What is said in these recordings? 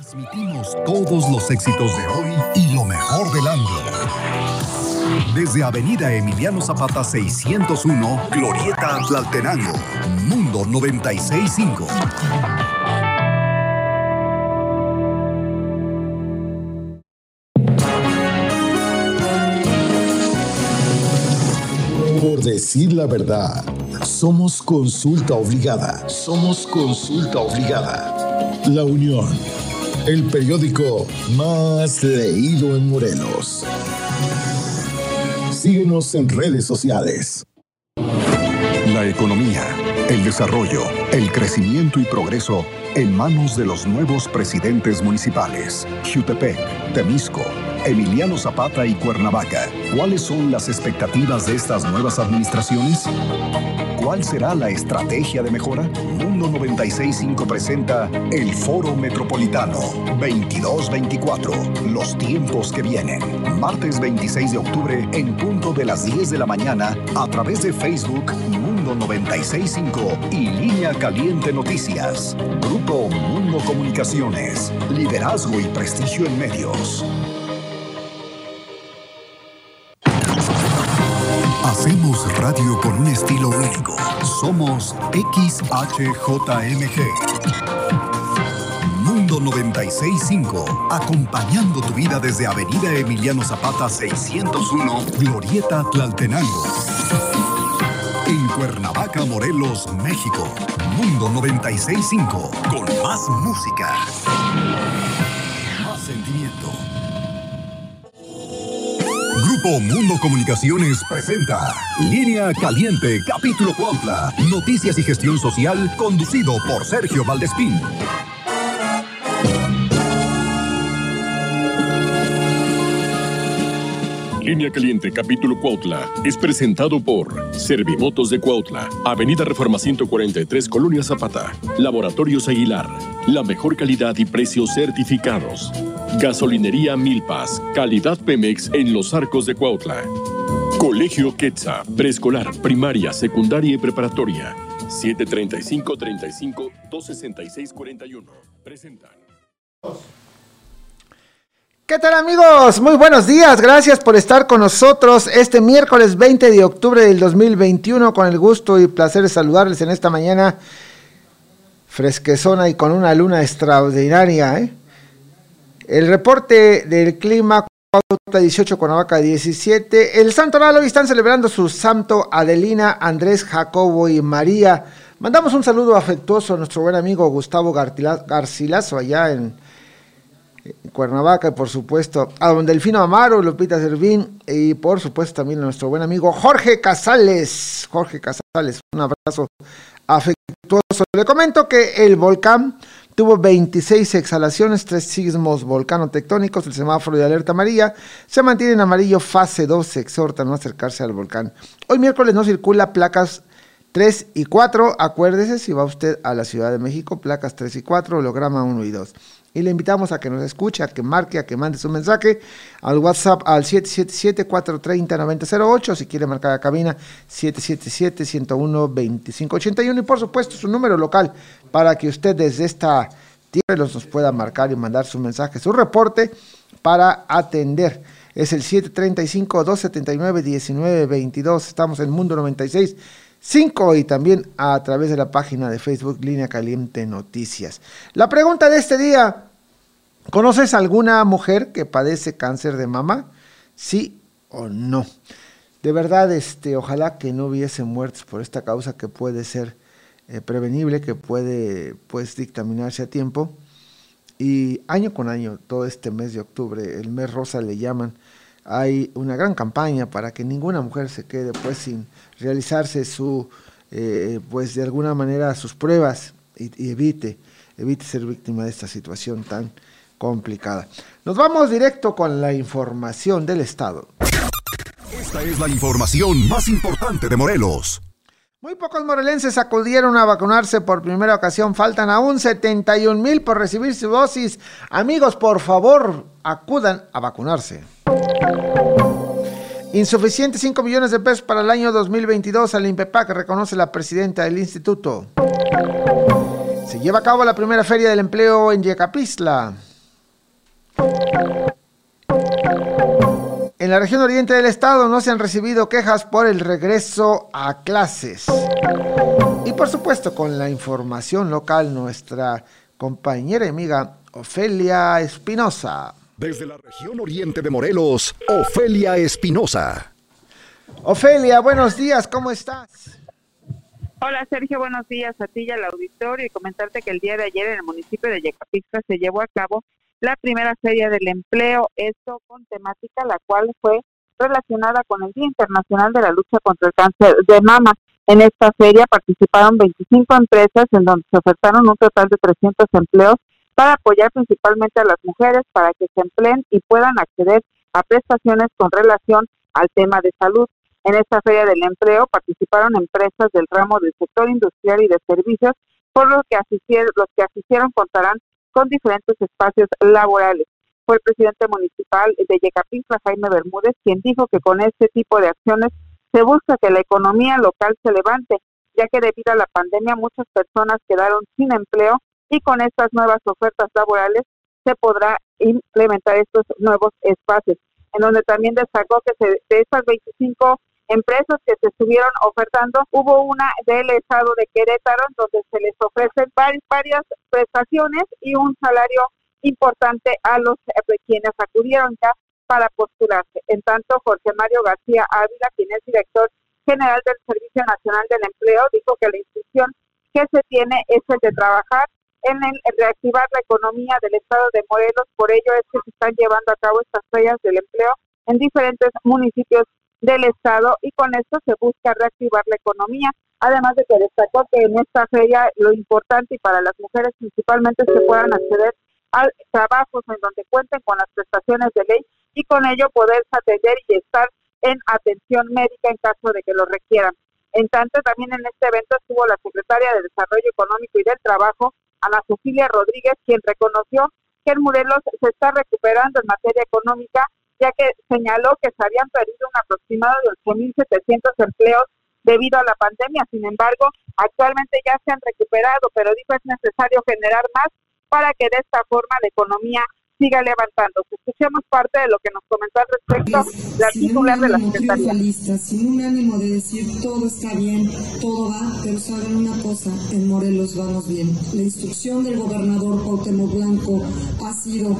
Transmitimos todos los éxitos de hoy y lo mejor del año. Desde Avenida Emiliano Zapata 601, Glorieta Tlaltenango, Mundo 965. Por decir la verdad, somos consulta obligada. Somos consulta obligada. La Unión, el periódico más leído en Morelos. Síguenos en redes sociales. La economía, el desarrollo, el crecimiento y progreso en manos de los nuevos presidentes municipales, Jutepec, Temisco, Emiliano Zapata y Cuernavaca. ¿Cuáles son las expectativas de estas nuevas administraciones? ¿Cuál será la estrategia de mejora? Mundo 965 presenta el Foro Metropolitano 2224. Los tiempos que vienen. Martes 26 de octubre en punto de las 10 de la mañana a través de Facebook Mundo 965 y Línea Caliente Noticias. Grupo Mundo Comunicaciones. Liderazgo y prestigio en medios. Radio con un estilo único. Somos XHJMG. Mundo 965, acompañando tu vida desde Avenida Emiliano Zapata 601, Glorieta Tlaltenango. En Cuernavaca, Morelos, México. Mundo 965, con más música. Grupo Mundo Comunicaciones presenta Línea Caliente, capítulo Cuautla. Noticias y gestión social, conducido por Sergio Valdespín. Línea Caliente, capítulo Cuautla, es presentado por Servimotos de Cuautla, Avenida Reforma 143, Colonia Zapata, Laboratorios Aguilar, la mejor calidad y precios certificados. Gasolinería Milpas, calidad Pemex en los arcos de Cuautla. Colegio Quetza, preescolar, primaria, secundaria y preparatoria. 735-35-266-41. Presentan. ¿Qué tal amigos? Muy buenos días, gracias por estar con nosotros este miércoles 20 de octubre del 2021 con el gusto y placer de saludarles en esta mañana fresquezona y con una luna extraordinaria. ¿eh? El reporte del clima, Cuautla 18, Cuernavaca 17. El Santo Lalo están celebrando su santo Adelina, Andrés, Jacobo y María. Mandamos un saludo afectuoso a nuestro buen amigo Gustavo Garcilaso allá en Cuernavaca y por supuesto a don Delfino Amaro, Lupita Servín y por supuesto también a nuestro buen amigo Jorge Casales. Jorge Casales, un abrazo afectuoso. Le comento que el volcán tuvo 26 exhalaciones, tres sismos volcanotectónicos, el semáforo de alerta amarilla se mantiene en amarillo fase 2, se exhorta a no acercarse al volcán. Hoy miércoles no circula placas 3 y 4, acuérdese si va usted a la Ciudad de México, placas 3 y 4, holograma 1 y 2 y le invitamos a que nos escuche, a que marque, a que mande su mensaje al WhatsApp al 777-430-9008, si quiere marcar la cabina 777-101-2581 y por supuesto su número local para que usted desde esta tierra nos pueda marcar y mandar su mensaje, su reporte para atender. Es el 735-279-1922, estamos en Mundo 96. 5 y también a través de la página de Facebook Línea Caliente Noticias. La pregunta de este día, ¿conoces alguna mujer que padece cáncer de mama? ¿Sí o no? De verdad, este, ojalá que no hubiese muertes por esta causa que puede ser eh, prevenible, que puede pues dictaminarse a tiempo. Y año con año, todo este mes de octubre, el mes rosa le llaman, hay una gran campaña para que ninguna mujer se quede pues sin realizarse su eh, pues de alguna manera sus pruebas y, y, evite evite ser víctima de esta situación tan complicada. Nos vamos directo con la información del estado. Esta es la información más importante de Morelos. Muy pocos morelenses acudieron a vacunarse por primera ocasión. Faltan aún 71 mil por recibir su dosis. Amigos, por favor, acudan a vacunarse. Insuficiente 5 millones de pesos para el año 2022 al INPEPAC, reconoce la presidenta del instituto. Se lleva a cabo la primera feria del empleo en Yecapistla. En la región oriente del estado no se han recibido quejas por el regreso a clases. Y por supuesto con la información local nuestra compañera y amiga Ofelia Espinosa. Desde la región oriente de Morelos, Ofelia Espinosa. Ofelia, buenos días, ¿cómo estás? Hola Sergio, buenos días a ti y al auditorio y comentarte que el día de ayer en el municipio de Yecapixtla se llevó a cabo la primera feria del empleo, esto con temática la cual fue relacionada con el Día Internacional de la Lucha contra el Cáncer de Mama. En esta feria participaron 25 empresas en donde se ofertaron un total de 300 empleos para apoyar principalmente a las mujeres para que se empleen y puedan acceder a prestaciones con relación al tema de salud. En esta feria del empleo participaron empresas del ramo del sector industrial y de servicios, por lo que asistieron, los que asistieron contarán con diferentes espacios laborales. Fue el presidente municipal de Yecapixtla, Jaime Bermúdez, quien dijo que con este tipo de acciones se busca que la economía local se levante, ya que debido a la pandemia muchas personas quedaron sin empleo y con estas nuevas ofertas laborales se podrá implementar estos nuevos espacios, en donde también destacó que se, de estas 25 empresas que se estuvieron ofertando, hubo una del estado de Querétaro donde se les ofrecen varias prestaciones y un salario importante a los eh, quienes acudieron ya para postularse. En tanto, Jorge Mario García Ávila, quien es director general del Servicio Nacional del Empleo, dijo que la instrucción que se tiene es el de trabajar en el reactivar la economía del estado de Morelos. Por ello es que se están llevando a cabo estas ferias del empleo en diferentes municipios del Estado y con esto se busca reactivar la economía. Además de que destacó que en esta feria lo importante y para las mujeres principalmente es que puedan acceder a trabajos en donde cuenten con las prestaciones de ley y con ello poder atender y estar en atención médica en caso de que lo requieran. En tanto, también en este evento estuvo la secretaria de Desarrollo Económico y del Trabajo, Ana Cecilia Rodríguez, quien reconoció que el Morelos se está recuperando en materia económica ya que señaló que se habían perdido un aproximado de 8.700 empleos debido a la pandemia. Sin embargo, actualmente ya se han recuperado, pero dijo es necesario generar más para que de esta forma la economía siga levantándose. Escuchemos parte de lo que nos comentó al respecto la titular de la Secretaría. sin un ánimo de decir todo está bien, todo va, pero saben una cosa, en Morelos vamos bien. La instrucción del gobernador Cuauhtémoc Blanco ha sido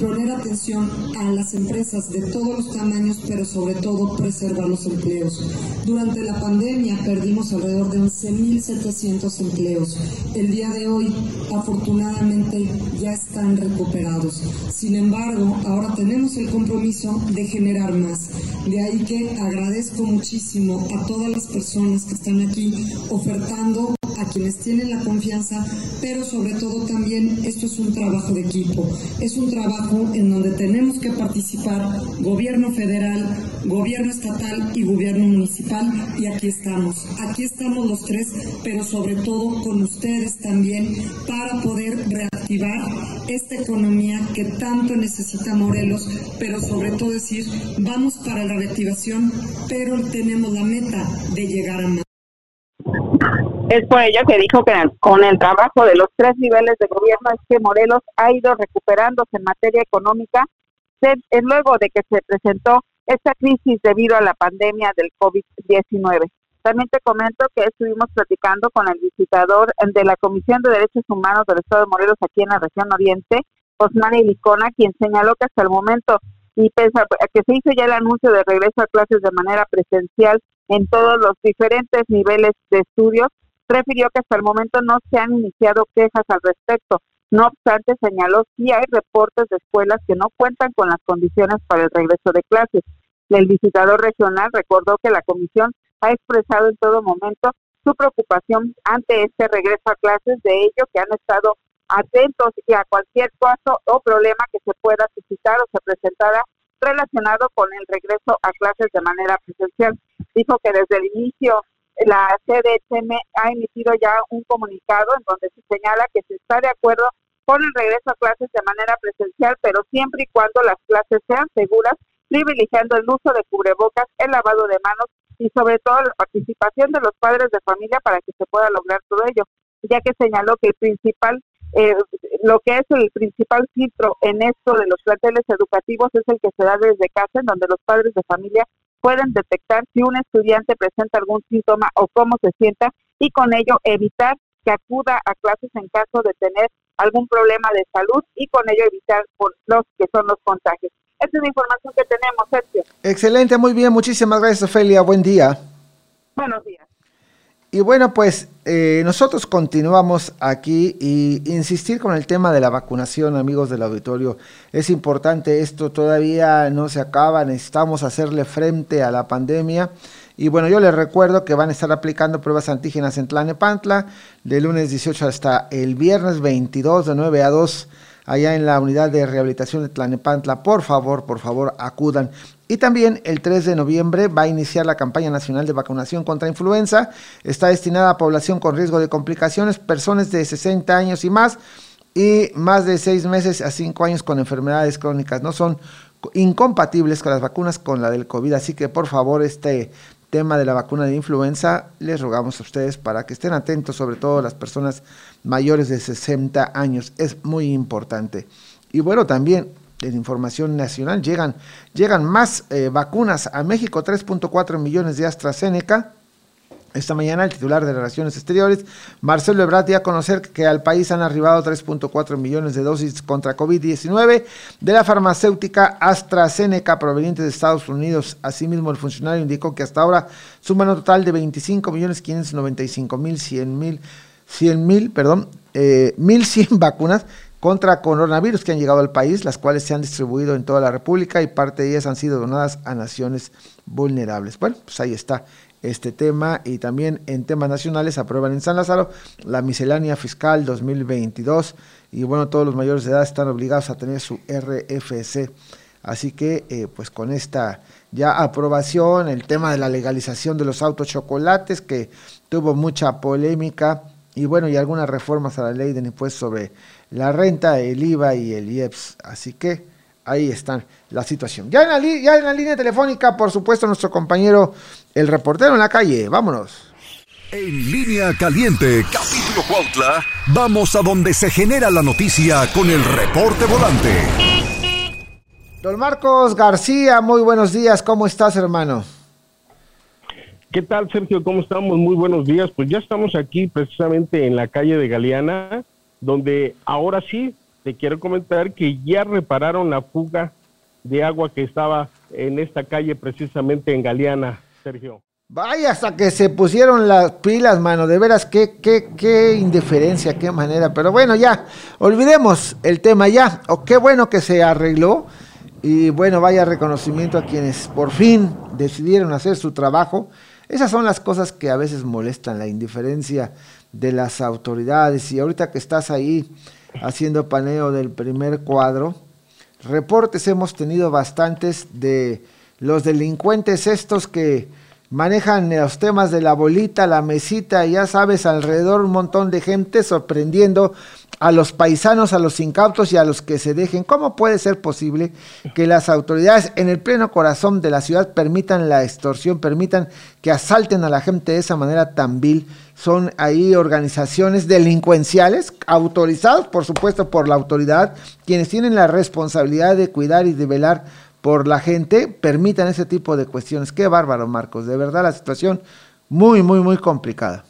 poner atención a las empresas de todos los tamaños, pero sobre todo preservar los empleos. Durante la pandemia perdimos alrededor de 11.700 empleos. El día de hoy, afortunadamente, ya están recuperados. Sin embargo, ahora tenemos el compromiso de generar más. De ahí que agradezco muchísimo a todas las personas que están aquí ofertando, a quienes tienen la confianza, pero sobre todo también esto es un trabajo de equipo. Es un trabajo en donde tenemos que participar gobierno federal, gobierno estatal y gobierno municipal y aquí estamos. Aquí estamos los tres, pero sobre todo con ustedes también para poder reactivar esta economía que tanto necesita Morelos, pero sobre todo decir, vamos para la reactivación, pero tenemos la meta de llegar a más. Es por ello que dijo que con el trabajo de los tres niveles de gobierno es que Morelos ha ido recuperándose en materia económica luego de que se presentó esta crisis debido a la pandemia del COVID-19. También te comento que estuvimos platicando con el visitador de la Comisión de Derechos Humanos del Estado de Morelos aquí en la región oriente, Osmani Licona, quien señaló que hasta el momento, y pese que se hizo ya el anuncio de regreso a clases de manera presencial en todos los diferentes niveles de estudios, refirió que hasta el momento no se han iniciado quejas al respecto. No obstante, señaló que hay reportes de escuelas que no cuentan con las condiciones para el regreso de clases. El visitador regional recordó que la comisión ha expresado en todo momento su preocupación ante este regreso a clases, de ello que han estado atentos y a cualquier caso o problema que se pueda suscitar o se presentara relacionado con el regreso a clases de manera presencial. Dijo que desde el inicio la CDHM ha emitido ya un comunicado en donde se señala que se está de acuerdo con el regreso a clases de manera presencial, pero siempre y cuando las clases sean seguras, privilegiando el uso de cubrebocas, el lavado de manos y sobre todo la participación de los padres de familia para que se pueda lograr todo ello, ya que señaló que el principal eh, lo que es el principal filtro en esto de los planteles educativos es el que se da desde casa, en donde los padres de familia pueden detectar si un estudiante presenta algún síntoma o cómo se sienta y con ello evitar que acuda a clases en caso de tener algún problema de salud y con ello evitar los que son los contagios. Esa es la información que tenemos, Sergio. Excelente, muy bien, muchísimas gracias, Ofelia. Buen día. Buenos días. Y bueno, pues eh, nosotros continuamos aquí y insistir con el tema de la vacunación, amigos del auditorio. Es importante esto, todavía no se acaba, necesitamos hacerle frente a la pandemia. Y bueno, yo les recuerdo que van a estar aplicando pruebas antígenas en Tlanepantla de lunes 18 hasta el viernes 22 de 9 a 2 allá en la unidad de rehabilitación de Tlanepantla. Por favor, por favor, acudan. Y también el 3 de noviembre va a iniciar la campaña nacional de vacunación contra influenza. Está destinada a población con riesgo de complicaciones, personas de 60 años y más, y más de 6 meses a 5 años con enfermedades crónicas. No son incompatibles con las vacunas con la del COVID. Así que por favor, este tema de la vacuna de influenza, les rogamos a ustedes para que estén atentos, sobre todo las personas mayores de 60 años. Es muy importante. Y bueno, también en información nacional llegan, llegan más eh, vacunas a México, 3.4 millones de AstraZeneca. Esta mañana el titular de Relaciones Exteriores, Marcelo Ebrard, dio a conocer que al país han arribado 3.4 millones de dosis contra COVID-19 de la farmacéutica AstraZeneca proveniente de Estados Unidos. Asimismo, el funcionario indicó que hasta ahora suman un total de 25 millones 595 mil 100 mil 100 mil, perdón, eh, 1.100 vacunas contra coronavirus que han llegado al país, las cuales se han distribuido en toda la República y parte de ellas han sido donadas a naciones vulnerables. Bueno, pues ahí está este tema y también en temas nacionales aprueban en San Lázaro la miscelánea fiscal 2022 y bueno, todos los mayores de edad están obligados a tener su RFC. Así que eh, pues con esta ya aprobación, el tema de la legalización de los autos chocolates que tuvo mucha polémica y bueno, y algunas reformas a la ley del impuesto sobre la renta, el IVA y el IEPS. Así que ahí está la situación. Ya en la, ya en la línea telefónica, por supuesto, nuestro compañero, el reportero en la calle. Vámonos. En línea caliente, capítulo Cuautla, vamos a donde se genera la noticia con el reporte volante. Don Marcos García, muy buenos días, ¿cómo estás, hermano? ¿Qué tal, Sergio? ¿Cómo estamos? Muy buenos días. Pues ya estamos aquí precisamente en la calle de Galeana, donde ahora sí te quiero comentar que ya repararon la fuga de agua que estaba en esta calle precisamente en Galeana, Sergio. Vaya, hasta que se pusieron las pilas, mano. De veras, qué, qué, qué indiferencia, qué manera. Pero bueno, ya, olvidemos el tema ya. O qué bueno que se arregló. Y bueno, vaya reconocimiento a quienes por fin decidieron hacer su trabajo. Esas son las cosas que a veces molestan, la indiferencia de las autoridades. Y ahorita que estás ahí haciendo paneo del primer cuadro, reportes hemos tenido bastantes de los delincuentes estos que manejan los temas de la bolita, la mesita, ya sabes, alrededor un montón de gente sorprendiendo a los paisanos, a los incautos y a los que se dejen. ¿Cómo puede ser posible que las autoridades en el pleno corazón de la ciudad permitan la extorsión, permitan que asalten a la gente de esa manera tan vil? Son ahí organizaciones delincuenciales, autorizados por supuesto por la autoridad, quienes tienen la responsabilidad de cuidar y de velar por la gente, permitan ese tipo de cuestiones. Qué bárbaro, Marcos. De verdad la situación muy, muy, muy complicada.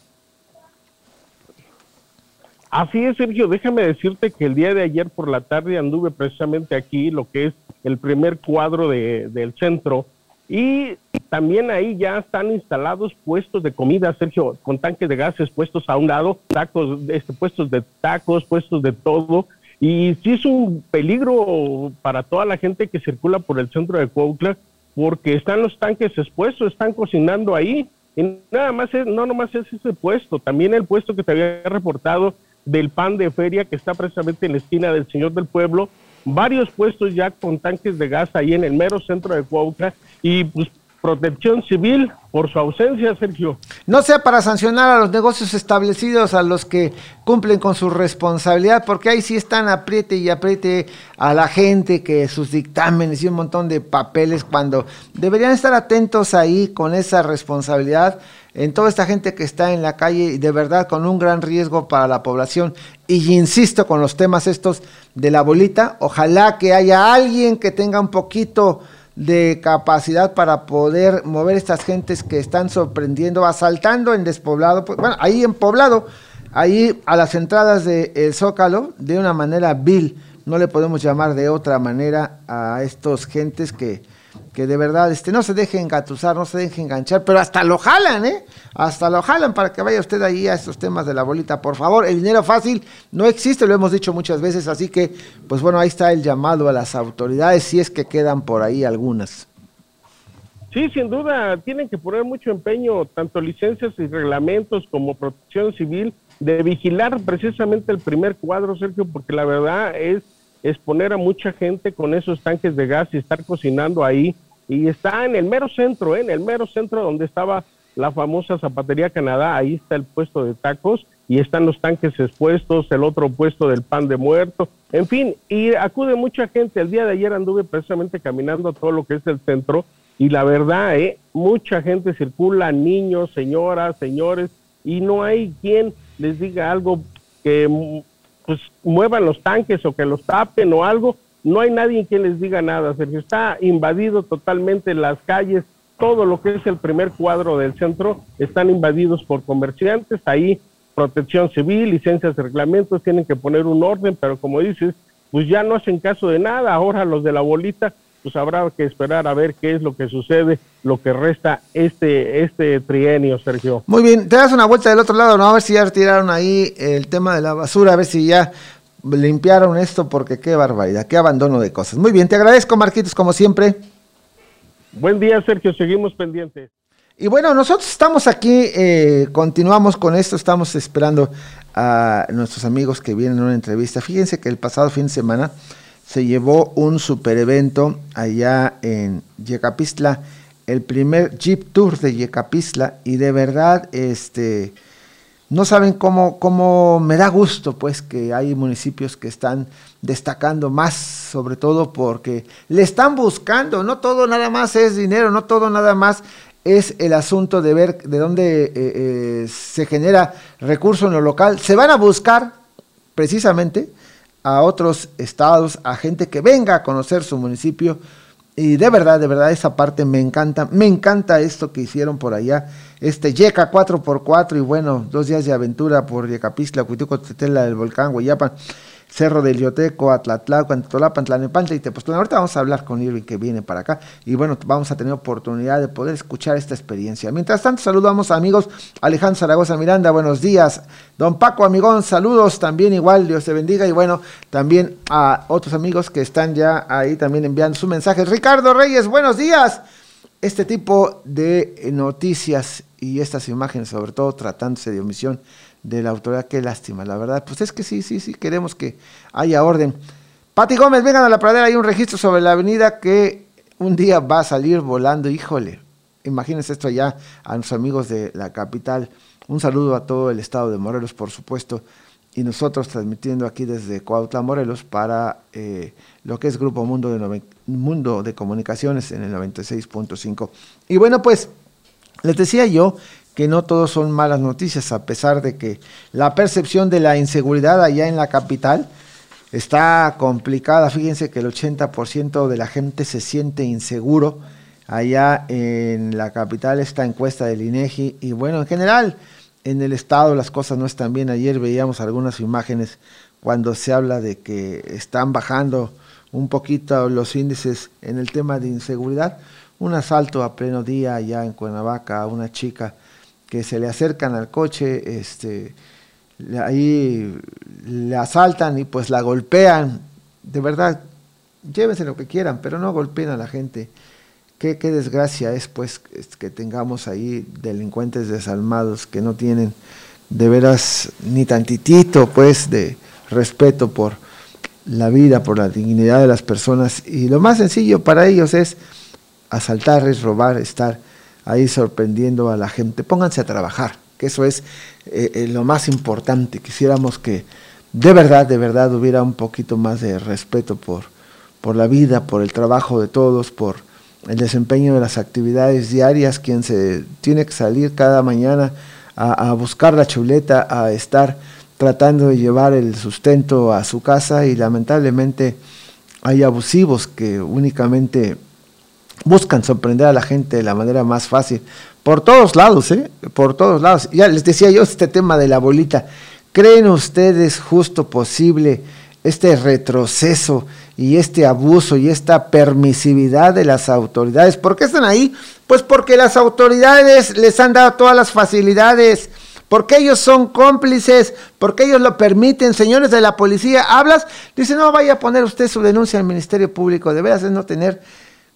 Así es, Sergio. Déjame decirte que el día de ayer por la tarde anduve precisamente aquí, lo que es el primer cuadro de, del centro, y también ahí ya están instalados puestos de comida, Sergio, con tanques de gases puestos a un lado, tacos, este, puestos de tacos, puestos de todo. Y sí es un peligro para toda la gente que circula por el centro de Cuautla, porque están los tanques expuestos, están cocinando ahí. Y nada más es, no nomás es ese puesto, también el puesto que te había reportado del pan de feria que está precisamente en la esquina del Señor del Pueblo, varios puestos ya con tanques de gas ahí en el mero centro de Cuautla y pues protección civil por su ausencia, Sergio. No sea para sancionar a los negocios establecidos, a los que cumplen con su responsabilidad, porque ahí sí están apriete y apriete a la gente que sus dictámenes y un montón de papeles cuando deberían estar atentos ahí con esa responsabilidad en toda esta gente que está en la calle y de verdad con un gran riesgo para la población. Y insisto con los temas estos de la bolita, ojalá que haya alguien que tenga un poquito de capacidad para poder mover estas gentes que están sorprendiendo, asaltando en despoblado, pues, bueno, ahí en poblado, ahí a las entradas del Zócalo, de una manera vil, no le podemos llamar de otra manera a estos gentes que, que de verdad este, no se dejen engatusar, no se dejen enganchar, pero hasta lo jalan, ¿eh? Hasta lo jalan para que vaya usted ahí a estos temas de la bolita. Por favor, el dinero fácil no existe, lo hemos dicho muchas veces, así que, pues bueno, ahí está el llamado a las autoridades, si es que quedan por ahí algunas. Sí, sin duda, tienen que poner mucho empeño, tanto licencias y reglamentos como protección civil, de vigilar precisamente el primer cuadro, Sergio, porque la verdad es exponer a mucha gente con esos tanques de gas y estar cocinando ahí. Y está en el mero centro, ¿eh? en el mero centro donde estaba la famosa Zapatería Canadá, ahí está el puesto de tacos y están los tanques expuestos, el otro puesto del pan de muerto, en fin, y acude mucha gente. El día de ayer anduve precisamente caminando todo lo que es el centro y la verdad, ¿eh? mucha gente circula, niños, señoras, señores, y no hay quien les diga algo que pues muevan los tanques o que los tapen o algo, no hay nadie quien les diga nada, Sergio. Está invadido totalmente las calles, todo lo que es el primer cuadro del centro están invadidos por comerciantes, ahí protección civil, licencias reglamentos, tienen que poner un orden, pero como dices, pues ya no hacen caso de nada, ahora los de la bolita pues habrá que esperar a ver qué es lo que sucede, lo que resta este, este trienio, Sergio. Muy bien, te das una vuelta del otro lado, ¿no? A ver si ya retiraron ahí el tema de la basura, a ver si ya limpiaron esto, porque qué barbaridad, qué abandono de cosas. Muy bien, te agradezco, Marquitos, como siempre. Buen día, Sergio, seguimos pendientes. Y bueno, nosotros estamos aquí, eh, continuamos con esto, estamos esperando a nuestros amigos que vienen a una entrevista. Fíjense que el pasado fin de semana se llevó un super evento allá en Yecapistla, el primer Jeep Tour de Yecapistla, y de verdad, este, no saben cómo, cómo me da gusto, pues, que hay municipios que están destacando más, sobre todo porque le están buscando, no todo nada más es dinero, no todo nada más es el asunto de ver de dónde eh, eh, se genera recurso en lo local. Se van a buscar precisamente a otros estados, a gente que venga a conocer su municipio. Y de verdad, de verdad, esa parte me encanta. Me encanta esto que hicieron por allá. Este Yeca 4x4 y bueno, dos días de aventura por Yecapistla, Cuituco, Tetela, del Volcán, Guayapa. Cerro del Yoteco, Atlatlaucan, Tolapan, Tlanepantla y Tepoztlán. Ahorita vamos a hablar con Irving que viene para acá y bueno, vamos a tener oportunidad de poder escuchar esta experiencia. Mientras tanto, saludamos amigos Alejandro Zaragoza Miranda, buenos días. Don Paco Amigón, saludos también igual, Dios te bendiga y bueno, también a otros amigos que están ya ahí también enviando su mensaje. Ricardo Reyes, buenos días. Este tipo de noticias y estas imágenes, sobre todo tratándose de omisión, de la autoridad. Qué lástima, la verdad. Pues es que sí, sí, sí, queremos que haya orden. Pati Gómez, vengan a la pradera, hay un registro sobre la avenida que un día va a salir volando, híjole. Imagínense esto ya a nuestros amigos de la capital. Un saludo a todo el estado de Morelos, por supuesto, y nosotros transmitiendo aquí desde Cuautla, Morelos, para eh, lo que es Grupo Mundo de, Mundo de Comunicaciones en el 96.5. Y bueno, pues les decía yo que no todos son malas noticias, a pesar de que la percepción de la inseguridad allá en la capital está complicada. Fíjense que el 80% de la gente se siente inseguro allá en la capital, esta encuesta del INEGI. Y bueno, en general, en el estado las cosas no están bien. Ayer veíamos algunas imágenes cuando se habla de que están bajando un poquito los índices en el tema de inseguridad. Un asalto a pleno día allá en Cuernavaca a una chica que se le acercan al coche, este, ahí le asaltan y pues la golpean. De verdad, llévense lo que quieran, pero no golpeen a la gente. Qué, qué desgracia es pues que tengamos ahí delincuentes desalmados que no tienen de veras ni tantitito pues de respeto por la vida, por la dignidad de las personas. Y lo más sencillo para ellos es asaltar, es robar, estar ahí sorprendiendo a la gente. Pónganse a trabajar, que eso es eh, eh, lo más importante. Quisiéramos que de verdad, de verdad hubiera un poquito más de respeto por, por la vida, por el trabajo de todos, por el desempeño de las actividades diarias, quien se tiene que salir cada mañana a, buscar la chuleta, a estar tratando de llevar el sustento a su casa y lamentablemente hay abusivos que únicamente buscan sorprender a la gente de la manera más fácil. Por todos lados, ¿eh? Por todos lados. Ya les decía yo este tema de la bolita. ¿Creen ustedes justo posible este retroceso y este abuso y esta permisividad de las autoridades. ¿Por qué están ahí? Pues porque las autoridades les han dado todas las facilidades, porque ellos son cómplices, porque ellos lo permiten. Señores de la policía, hablas, dice, no vaya a poner usted su denuncia al Ministerio Público, debe no tener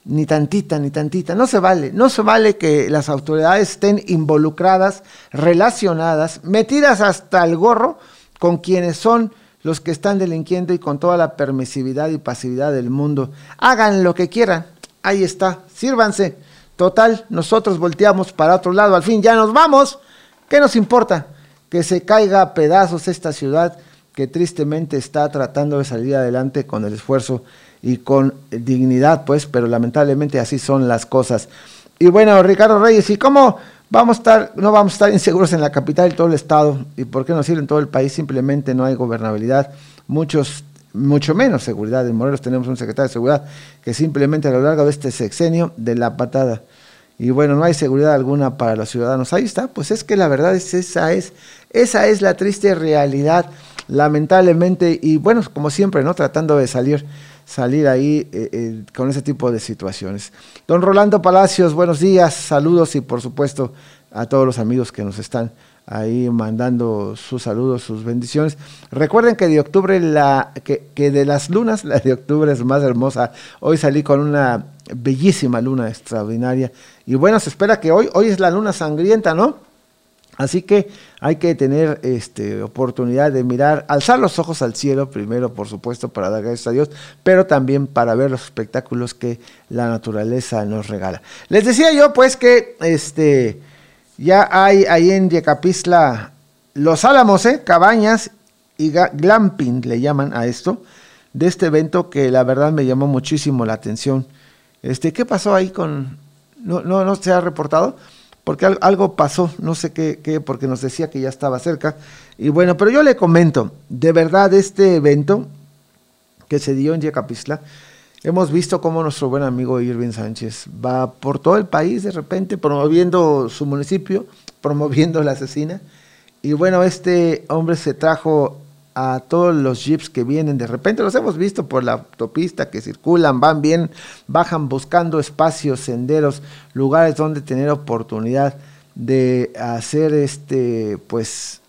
ni tantita, ni tantita. No se vale, no se vale que las autoridades estén involucradas, relacionadas, metidas hasta el gorro con quienes son los que están delinquiendo y con toda la permisividad y pasividad del mundo. Hagan lo que quieran. Ahí está. Sírvanse. Total, nosotros volteamos para otro lado. Al fin ya nos vamos. ¿Qué nos importa? Que se caiga a pedazos esta ciudad que tristemente está tratando de salir adelante con el esfuerzo y con dignidad, pues, pero lamentablemente así son las cosas. Y bueno, Ricardo Reyes, ¿y cómo Vamos a estar, no vamos a estar inseguros en la capital y todo el estado. ¿Y por qué no decir en todo el país? Simplemente no hay gobernabilidad. Muchos, mucho menos seguridad. En Morelos tenemos un secretario de seguridad que simplemente a lo largo de este sexenio de la patada. Y bueno, no hay seguridad alguna para los ciudadanos. Ahí está, pues es que la verdad es esa es, esa es la triste realidad, lamentablemente, y bueno, como siempre, ¿no? Tratando de salir salir ahí eh, eh, con ese tipo de situaciones. Don Rolando Palacios, buenos días, saludos y por supuesto a todos los amigos que nos están ahí mandando sus saludos, sus bendiciones. Recuerden que de octubre, la, que, que de las lunas, la de octubre es más hermosa. Hoy salí con una bellísima luna extraordinaria. Y bueno, se espera que hoy, hoy es la luna sangrienta, ¿no? Así que hay que tener este, oportunidad de mirar, alzar los ojos al cielo, primero por supuesto para dar gracias a Dios, pero también para ver los espectáculos que la naturaleza nos regala. Les decía yo pues que este, ya hay ahí en Yecapistla los álamos, ¿eh? cabañas y glamping le llaman a esto, de este evento que la verdad me llamó muchísimo la atención. Este, ¿Qué pasó ahí con... ¿No, no, no se ha reportado? Porque algo pasó, no sé qué, porque nos decía que ya estaba cerca. Y bueno, pero yo le comento, de verdad este evento que se dio en Yecapistla, hemos visto cómo nuestro buen amigo Irving Sánchez va por todo el país de repente promoviendo su municipio, promoviendo la asesina. Y bueno, este hombre se trajo a todos los jeeps que vienen de repente, los hemos visto por la autopista que circulan, van bien, bajan buscando espacios, senderos, lugares donde tener oportunidad de hacer este pues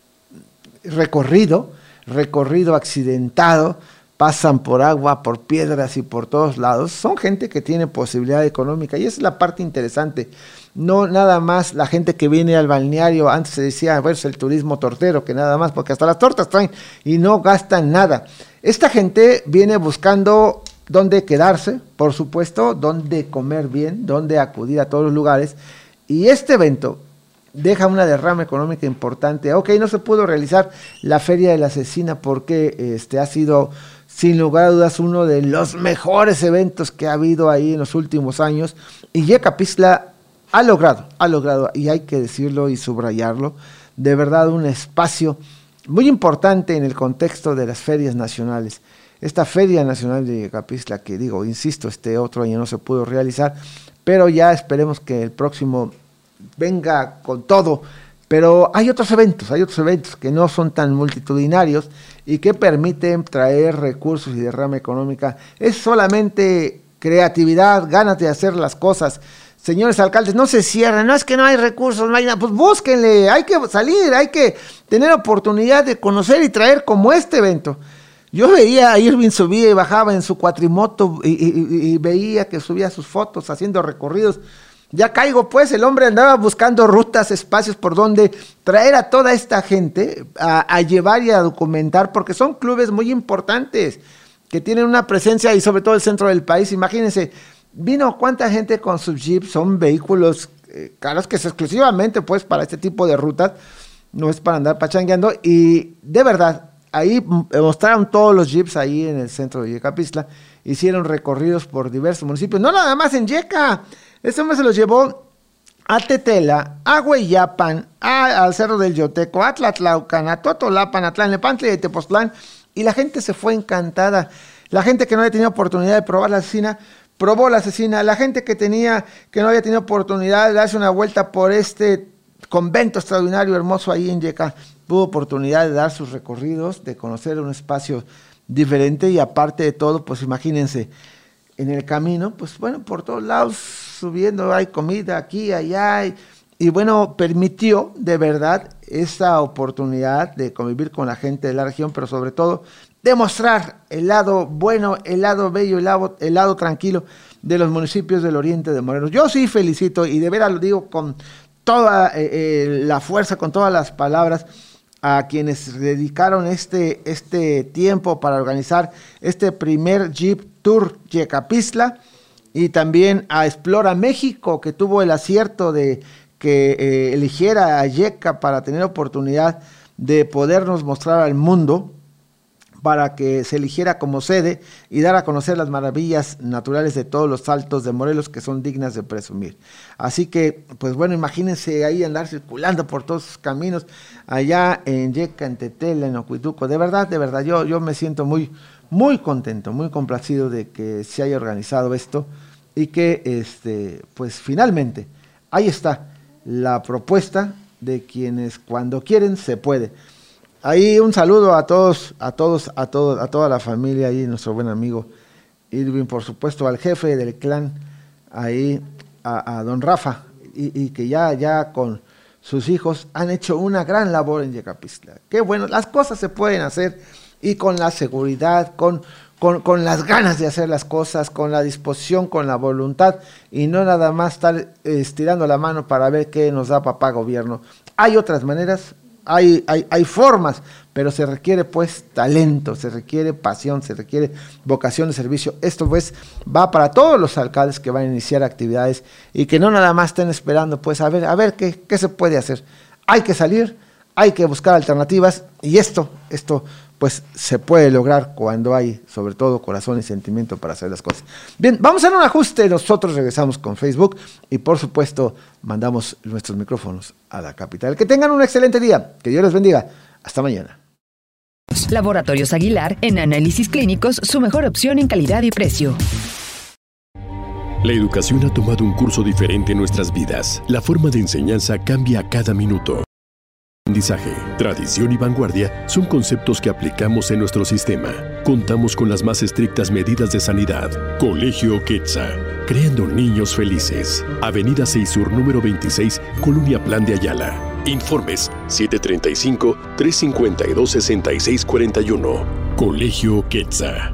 recorrido, recorrido accidentado, pasan por agua, por piedras y por todos lados. Son gente que tiene posibilidad económica y esa es la parte interesante no nada más la gente que viene al balneario, antes se decía, bueno, es el turismo tortero, que nada más, porque hasta las tortas traen y no gastan nada. Esta gente viene buscando dónde quedarse, por supuesto, dónde comer bien, dónde acudir a todos los lugares, y este evento deja una derrama económica importante. Ok, no se pudo realizar la Feria de la Asesina porque este, ha sido sin lugar a dudas uno de los mejores eventos que ha habido ahí en los últimos años. Y Yecapistla ha logrado, ha logrado, y hay que decirlo y subrayarlo, de verdad un espacio muy importante en el contexto de las ferias nacionales. Esta Feria Nacional de Capistla, que digo, insisto, este otro año no se pudo realizar, pero ya esperemos que el próximo venga con todo. Pero hay otros eventos, hay otros eventos que no son tan multitudinarios y que permiten traer recursos y derrama económica. Es solamente creatividad, ganas de hacer las cosas señores alcaldes, no se cierren, no es que no hay recursos, no hay nada, pues búsquenle, hay que salir, hay que tener oportunidad de conocer y traer como este evento. Yo veía a Irving subía y bajaba en su cuatrimoto y, veía que subía sus fotos haciendo recorridos. Ya caigo, pues el hombre andaba buscando rutas, espacios por donde traer a toda esta gente a, a llevar y a documentar, porque son clubes muy importantes que tienen una presencia y sobre todo el centro del país. Imagínense, Vino cuánta gente con sus jeeps, son vehículos eh, caros que es exclusivamente pues para este tipo de rutas, no es para andar pachangueando y de verdad ahí mostraron todos los jeeps ahí en el centro de Yecapistla, hicieron recorridos por diversos municipios, no nada más en Yeca, este hombre se los llevó a Tetela, a Hueyapan, al Cerro del Yoteco, a Tlatlaucan, a Totolapan, a Tlalnepantla y a Tepoztlán, y la gente se fue encantada. La gente que no había tenido oportunidad de probar la asesina, probó la asesina. La gente que tenía, que no había tenido oportunidad de darse una vuelta por este convento extraordinario, hermoso ahí en Yeca, tuvo oportunidad de dar sus recorridos, de conocer un espacio diferente y aparte de todo, pues imagínense, en el camino, pues bueno, por todos lados subiendo, hay comida aquí, allá, y, y bueno, permitió de verdad esa oportunidad de convivir con la gente de la región, pero sobre todo demostrar el lado bueno, el lado bello, el lado, el lado tranquilo de los municipios del oriente de Morelos. Yo sí felicito y de veras lo digo con toda eh, eh, la fuerza, con todas las palabras a quienes dedicaron este, este tiempo para organizar este primer Jeep Tour Yecapistla y también a Explora México, que tuvo el acierto de que eh, eligiera a Yeca para tener oportunidad de podernos mostrar al mundo para que se eligiera como sede y dar a conocer las maravillas naturales de todos los saltos de Morelos que son dignas de presumir. Así que, pues bueno, imagínense ahí andar circulando por todos sus caminos allá en Yeca, en Tetela, en Ocuituco. De verdad, de verdad, yo, yo me siento muy, muy contento, muy complacido de que se haya organizado esto y que, este, pues finalmente, ahí está la propuesta de quienes cuando quieren se puede. Ahí un saludo a todos, a todos, a todos, a toda la familia ahí, nuestro buen amigo Irving, por supuesto, al jefe del clan, ahí, a, don Rafa, y, que ya, ya con sus hijos han hecho una gran labor en Yecapistla. Qué bueno, las cosas se pueden hacer y con la seguridad, con, con, con, las ganas de hacer las cosas, con la disposición, con la voluntad y no nada más estar estirando la mano para ver qué nos da papá gobierno. Hay otras maneras, hay, hay, formas, pero se requiere pues talento, se requiere pasión, se requiere vocación de servicio. Esto pues va para todos los alcaldes que van a iniciar actividades y que no nada más estén esperando pues a ver, a ver qué, qué se puede hacer. Hay que salir, hay que buscar alternativas y esto, esto pues se puede lograr cuando hay sobre todo corazón y sentimiento para hacer las cosas. Bien, vamos a hacer un ajuste, nosotros regresamos con Facebook y por supuesto mandamos nuestros micrófonos a la capital. Que tengan un excelente día, que Dios les bendiga. Hasta mañana. Laboratorios Aguilar, en análisis clínicos, su mejor opción en calidad y precio. La educación ha tomado un curso diferente en nuestras vidas. La forma de enseñanza cambia cada minuto. Aprendizaje, tradición y vanguardia son conceptos que aplicamos en nuestro sistema. Contamos con las más estrictas medidas de sanidad. Colegio Quetza, creando niños felices. Avenida 6 Sur número 26, Colonia Plan de Ayala. Informes 735-352-6641. Colegio Quetza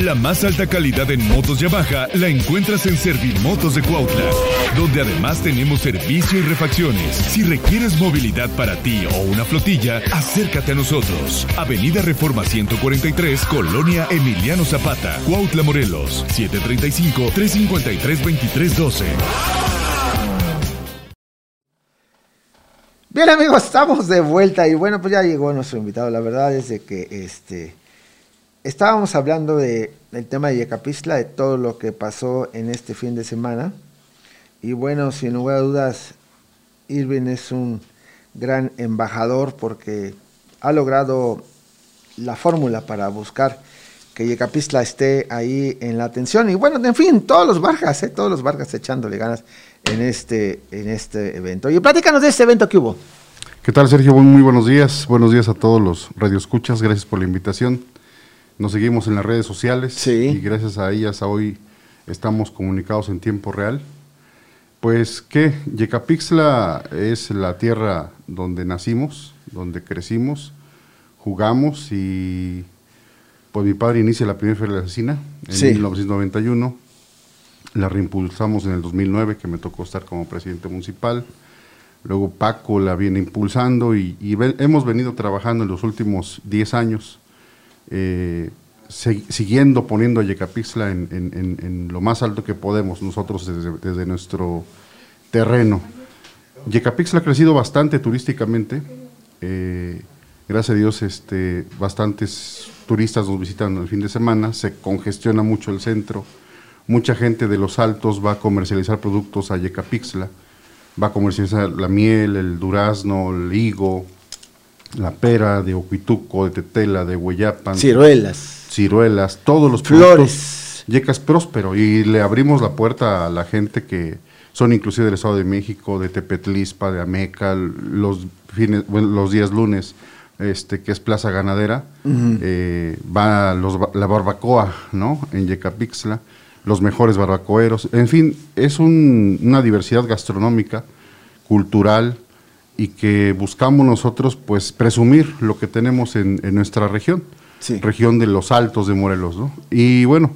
La más alta calidad en motos Yamaha la encuentras en Servimotos de Cuautla, donde además tenemos servicio y refacciones. Si requieres movilidad para ti o una flotilla, acércate a nosotros. Avenida Reforma 143, Colonia Emiliano Zapata, Cuautla, Morelos, 735-353-2312. Bien amigos, estamos de vuelta y bueno, pues ya llegó nuestro invitado. La verdad es de que este estábamos hablando de, del tema de Yecapistla, de todo lo que pasó en este fin de semana. Y bueno, sin lugar a dudas, Irving es un gran embajador porque ha logrado la fórmula para buscar que Yecapistla esté ahí en la atención. Y bueno, en fin, todos los Vargas, ¿eh? todos los Vargas echándole ganas en este, en este evento. Y platícanos de este evento que hubo. ¿Qué tal, Sergio? Muy buenos días. Buenos días a todos los radioescuchas. Gracias por la invitación. Nos seguimos en las redes sociales y gracias a ellas hoy estamos comunicados en tiempo real. Pues que Yecapixtla es la tierra donde nacimos, donde crecimos, jugamos y pues mi padre inicia la primera feria de la asesina en 1991. La reimpulsamos en el 2009, que me tocó estar como presidente municipal. Luego Paco la viene impulsando y, hemos venido trabajando en los últimos 10 años, eh, siguiendo poniendo a Yecapixtla en, lo más alto que podemos nosotros desde, nuestro terreno. Yecapixtla ha crecido bastante turísticamente. Eh, gracias a Dios, este, bastantes turistas nos visitan el fin de semana, se congestiona mucho el centro, mucha gente de los altos va a comercializar productos a Yecapixtla, va a comercializar la miel, el durazno, el higo, la pera de Oquituco, de Tetela, de Hueyapan. Ciruelas. Ciruelas, todos los Flores. Yecas próspero y le abrimos la puerta a la gente que son inclusive del Estado de México, de Tepetlispa, de Ameca, los, fines, los días lunes este, que es Plaza Ganadera, eh, va la barbacoa, ¿no? En Yecapixtla, los mejores barbacoeros, en fin, es una diversidad gastronómica, cultural, y que buscamos nosotros, pues, presumir lo que tenemos en, nuestra región, región de los Altos de Morelos, ¿no? Y bueno,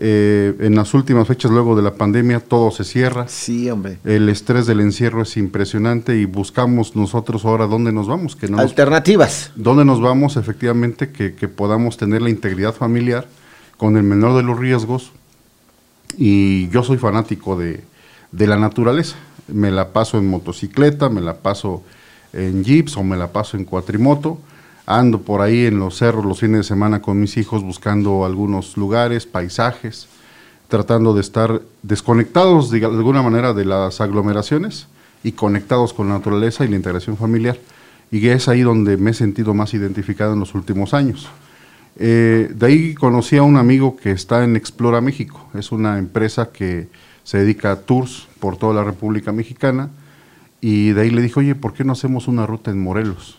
eh, en las últimas fechas, luego de la pandemia, todo se cierra. Sí, hombre. El estrés del encierro es impresionante y buscamos nosotros ahora dónde nos vamos. Que no Alternativas. dónde nos vamos, efectivamente, que, podamos tener la integridad familiar con el menor de los riesgos. Y yo soy fanático de, de la naturaleza. Me la paso en motocicleta, me la paso en jeeps o me la paso en cuatrimoto ando por ahí en los cerros los fines de semana con mis hijos buscando algunos lugares, paisajes, tratando de estar desconectados de alguna manera de las aglomeraciones y conectados con la naturaleza y la integración familiar. Y es ahí donde me he sentido más identificado en los últimos años. Eh, de ahí conocí a un amigo que está en Explora México. Es una empresa que se dedica a tours por toda la República Mexicana. Y de ahí le dije, oye, ¿por qué no hacemos una ruta en Morelos?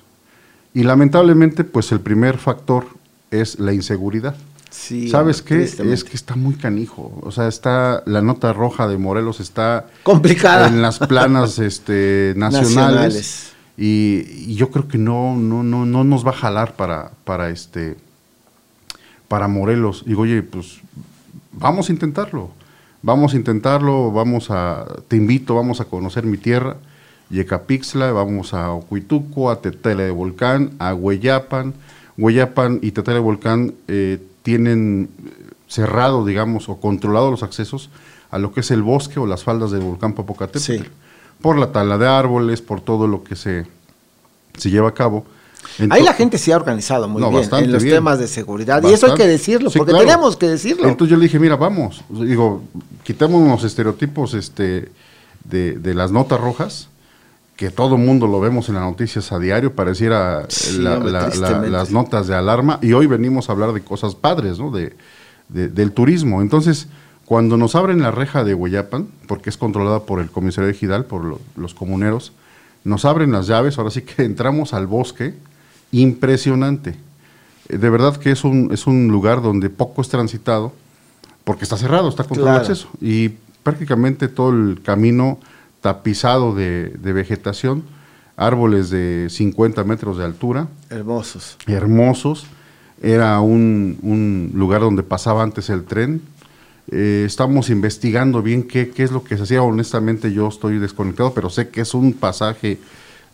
Y lamentablemente, pues el primer factor es la inseguridad. Sí, ¿Sabes qué? Es que está muy canijo. O sea, está la nota roja de Morelos está complicada en las planas este, nacionales. Y, yo creo que no, no, no, no nos va a jalar para, para este para Morelos. Digo, oye, pues vamos a intentarlo. Vamos a intentarlo, vamos a, te invito, vamos a conocer mi tierra Yecapixtla, vamos a Ocuituco, a Tetele de Volcán, a Hueyapan. Hueyapan y Tetele de Volcán eh, tienen cerrado, digamos, o controlado los accesos a lo que es el bosque o las faldas del volcán Popocatépetl. Por la tala de árboles, por todo lo que se, se lleva a cabo. Ahí la gente se ha organizado muy bien en los temas de seguridad. y eso hay que decirlo, porque tenemos que decirlo. Entonces yo le dije, mira, vamos. Digo, quitemos los estereotipos este, de, de las notas rojas que todo mundo lo vemos en las noticias a diario, pareciera las notas de alarma, y hoy venimos a hablar de cosas padres, ¿no? De, del turismo. Entonces, cuando nos abren la reja de Hueyapan, porque es controlada por el comisario Gidal, por los comuneros, nos abren las llaves, ahora sí que entramos al bosque, impresionante. De verdad que es un, es un lugar donde poco es transitado, porque está cerrado, está controlado el acceso, y prácticamente todo el camino tapizado de, vegetación, árboles de 50 metros de altura. Hermosos. Hermosos. Era un, lugar donde pasaba antes el tren. Eh, estamos investigando bien qué, qué, es lo que se hacía. Honestamente yo estoy desconectado, pero sé que es un pasaje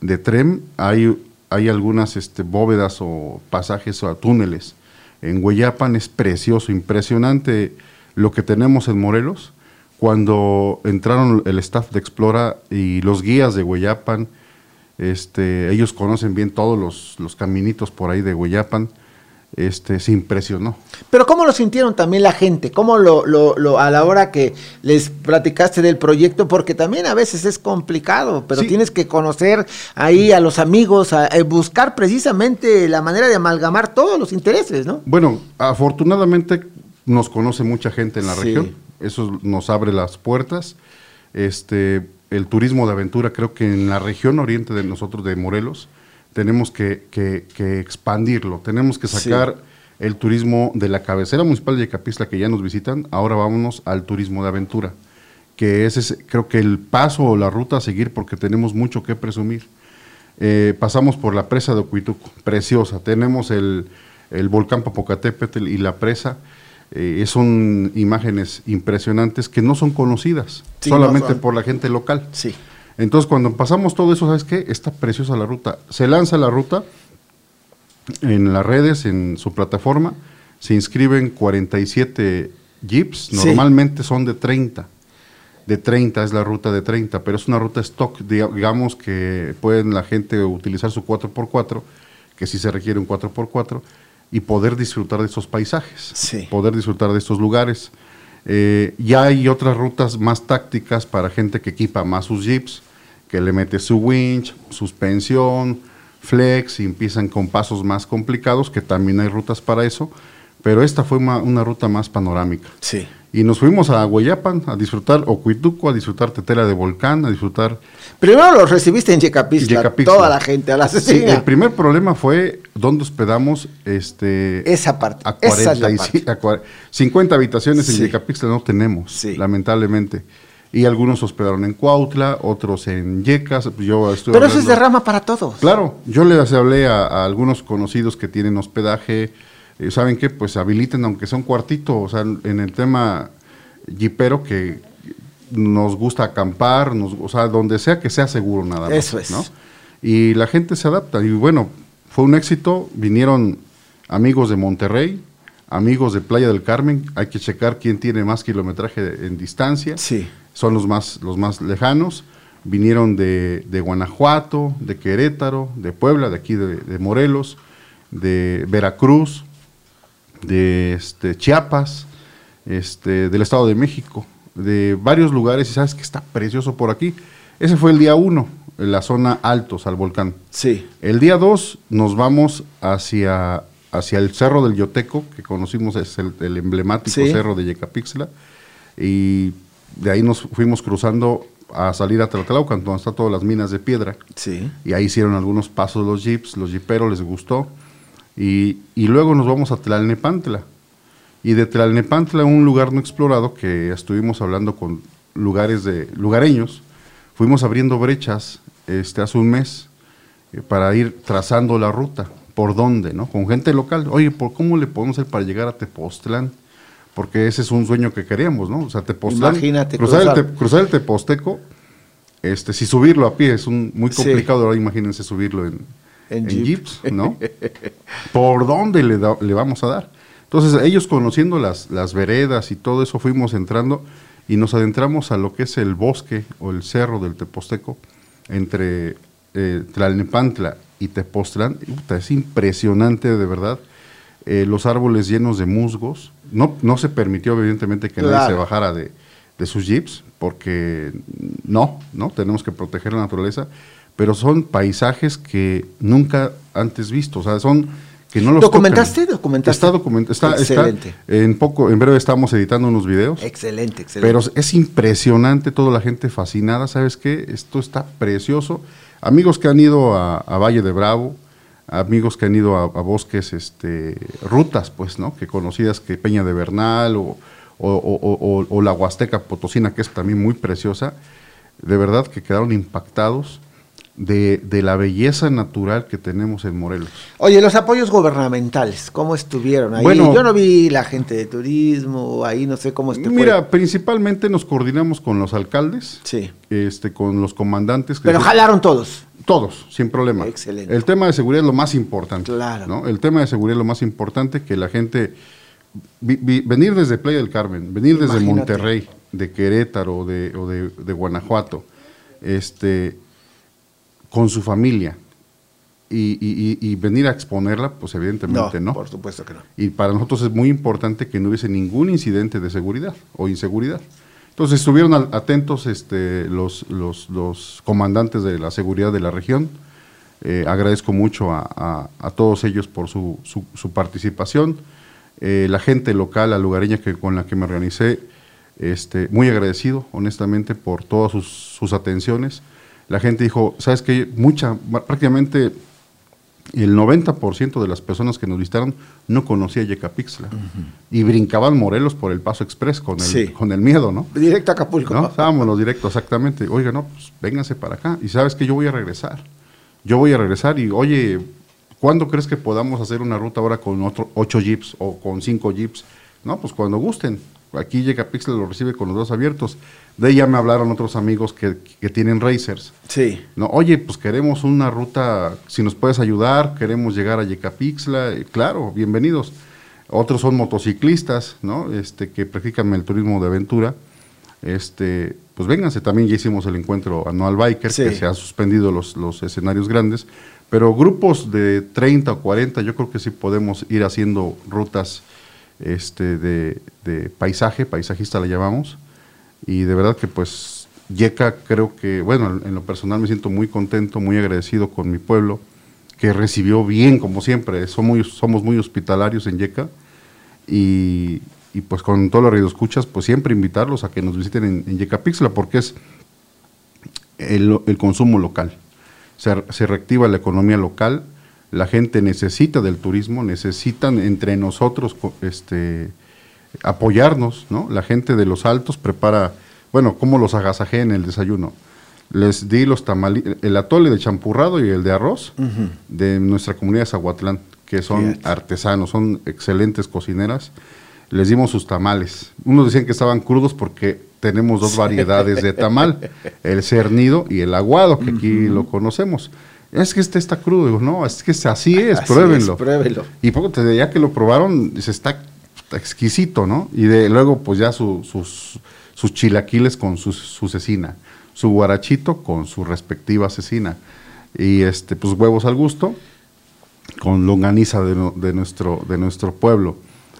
de tren. Hay, hay algunas este, bóvedas o pasajes o túneles. En Hueyapan es precioso, impresionante lo que tenemos en Morelos cuando entraron el staff de Explora y los guías de Hueyapan, este, ellos conocen bien todos los, los caminitos por ahí de Hueyapan, este, se impresionó. Pero ¿cómo lo sintieron también la gente? ¿Cómo lo, lo, a la hora que les platicaste del proyecto? Porque también a veces es complicado, pero tienes que conocer ahí a los amigos, a, eh, buscar precisamente la manera de amalgamar todos los intereses, ¿no? Bueno, afortunadamente nos conoce mucha gente en la región eso nos abre las puertas. Este, el turismo de aventura, creo que en la región oriente de nosotros, de Morelos, tenemos que, expandirlo, tenemos que sacar el turismo de la cabecera municipal de Capistla que ya nos visitan, ahora vámonos al turismo de aventura, que ese es creo que el paso o la ruta a seguir porque tenemos mucho que presumir. Eh, pasamos por la presa de Ocuituco, preciosa, tenemos el, el volcán Popocatépetl y la presa. Eh, son imágenes impresionantes que no son conocidas, solamente por la gente local. Sí. Entonces, cuando pasamos todo eso, ¿sabes qué? Está preciosa la ruta. Se lanza la ruta en las redes, en su plataforma, se inscriben 47 jeeps, normalmente son de 30. De 30 es la ruta de 30, pero es una ruta stock, digamos que pueden la gente utilizar su 4x4, que sí se requiere un 4x4, y poder disfrutar de esos paisajes, poder disfrutar de estos lugares. Eh, ya hay otras rutas más tácticas para gente que equipa más sus jeeps, que le mete su winch, suspensión, flex y empiezan con pasos más complicados, que también hay rutas para eso, pero esta fue una, ruta más panorámica. Sí. Y nos fuimos a Hueyapan a disfrutar Ocuituco, a disfrutar Tetela de Volcán, a disfrutar... Primero los recibiste en Yecapixtla, toda la gente a la Sí, el primer problema fue dónde hospedamos este... Esa parte, a 50 habitaciones en Yecapixtla no tenemos, lamentablemente. Y algunos hospedaron en Cuautla, otros en Yecas. Yo Pero eso es de rama para todos. Claro, yo les hablé a, algunos conocidos que tienen hospedaje, ¿saben qué? Pues habiliten, aunque sea un cuartito, o sea, en el tema jipero que nos gusta acampar, nos, o sea, donde sea que sea seguro nada más. Eso es. ¿no? Y la gente se adapta. Y bueno, fue un éxito, vinieron amigos de Monterrey, amigos de Playa del Carmen, hay que checar quién tiene más kilometraje en distancia. Sí son los más, los más lejanos. Vinieron de, Guanajuato, de Querétaro, de Puebla, de aquí de, Morelos, de Veracruz, de este, Chiapas, este, del Estado de México, de varios lugares, y sabes que está precioso por aquí. Ese fue el día uno, en la zona altos al volcán. Sí. El día dos nos vamos hacia, hacia el Cerro del Yoteco, que conocimos es el, emblemático cerro de Yecapixtla, y de ahí nos fuimos cruzando a salir a Tlatelolco, donde están todas las minas de piedra. Sí. Y ahí hicieron algunos pasos los jeeps, los jeeperos les gustó. Y, luego nos vamos a Tlalnepantla. Y de Tlalnepantla, un lugar no explorado, que estuvimos hablando con lugares de lugareños, fuimos abriendo brechas este, hace un mes eh, para ir trazando la ruta. ¿Por dónde? ¿no? Con gente local. Oye, ¿por cómo le podemos hacer para llegar a Tepoztlán? porque ese es un sueño que queríamos, ¿no? O sea, Tepoztlán, Imagínate cruzar, El cruzar el Teposteco, este, si subirlo a pie es un, muy complicado, ahora imagínense subirlo en, en, jeeps, ¿no? ¿Por dónde le, le vamos a dar? Entonces, ellos conociendo las, las veredas y todo eso, fuimos entrando y nos adentramos a lo que es el bosque o el cerro del Teposteco, entre eh, Tlalnepantla y Tepoztlán. es impresionante, de verdad. Eh, los árboles llenos de musgos, no, no se permitió evidentemente que nadie se bajara de, sus jeeps, porque no, ¿no? Tenemos que proteger la naturaleza, pero son paisajes que nunca antes visto, o sea, son que no los ¿Documentaste? ¿Documentaste? Está documentado, está, en poco, en breve estamos editando unos videos. Excelente, excelente. Pero es impresionante, toda la gente fascinada, ¿sabes qué? Esto está precioso. Amigos que han ido a Valle de Bravo, amigos que han ido a, bosques, este, rutas, pues, ¿no? Que conocidas que Peña de Bernal o, o, la Huasteca Potosina, que es también muy preciosa, de verdad que quedaron impactados de, la belleza natural que tenemos en Morelos. Oye, los apoyos gubernamentales, ¿cómo estuvieron ahí? Bueno, Yo no vi la gente de turismo, ahí no sé cómo estuvo. Mira, principalmente nos coordinamos con los alcaldes, sí. este, con los comandantes. Pero jalaron todos. Todos, sin problema. Excelente. El tema de seguridad es lo más importante. Claro. ¿no? El tema de seguridad es lo más importante que la gente. venir desde Playa del Carmen, venir desde Monterrey, de Querétaro de, o de, Guanajuato, este, con su familia, y, venir a exponerla, pues evidentemente no, no, Por supuesto que no. Y para nosotros es muy importante que no hubiese ningún incidente de seguridad o inseguridad. Entonces estuvieron atentos este, los, los, comandantes de la seguridad de la región. Eh, agradezco mucho a, todos ellos por su, su, participación. Eh, la gente local, la lugareña que, con la que me organicé, este, muy agradecido, honestamente, por todas sus, sus atenciones. La gente dijo, ¿sabes qué? Mucha, prácticamente el 90% de las personas que nos visitaron no conocía Yecapixtla y brincaban Morelos por el Paso Express con el, con el miedo, ¿no? Directo a Acapulco. ¿No? Estábamos directo, exactamente. Oiga, no, pues vénganse para acá. Y sabes que yo voy a regresar. Yo voy a regresar y, oye, ¿cuándo crees que podamos hacer una ruta ahora con otro, ocho jeeps o con cinco jeeps? No, pues cuando gusten. Aquí llega Pixel, lo recibe con los dos abiertos. De ahí ya me hablaron otros amigos que, que tienen racers. Sí. No, oye, pues queremos una ruta, si nos puedes ayudar, queremos llegar a Yecapixtla, claro, bienvenidos. Otros son motociclistas, ¿no? Este, que practican el turismo de aventura. Este, pues vénganse, también ya hicimos el encuentro anual Biker, que se han suspendido los, los escenarios grandes, pero grupos de 30 o 40, yo creo que sí podemos ir haciendo rutas este, de, paisaje, paisajista la llamamos, y de verdad que pues Yeca creo que, bueno, en lo personal me siento muy contento, muy agradecido con mi pueblo, que recibió bien, como siempre, somos muy, somos muy hospitalarios en Yeca, y, y pues con todos los escuchas, pues siempre invitarlos a que nos visiten en, en Yecapixla, porque es el, el consumo local. Se, se, reactiva la economía local, la gente necesita del turismo, necesitan entre nosotros este, apoyarnos, ¿no? La gente de los altos prepara, bueno, ¿cómo los agasajé en el desayuno? Les di los tamales, el atole de champurrado y el de arroz uh -huh. de nuestra comunidad de Zahuatlán, que son Fíjate. artesanos, son excelentes cocineras. Les dimos sus tamales. Unos decían que estaban crudos porque tenemos dos variedades de tamal, el cernido y el aguado, que aquí uh -huh. lo conocemos. Es que este está crudo, digo, no, es que así es, así pruébenlo. Es, pruébenlo. Y poco ya que lo probaron, se está exquisito, ¿no? Y de luego, pues ya su, sus, sus, chilaquiles con su, su, cecina, su guarachito con su respectiva cecina, y este, pues huevos al gusto, con longaniza de, no, de, nuestro, de nuestro pueblo.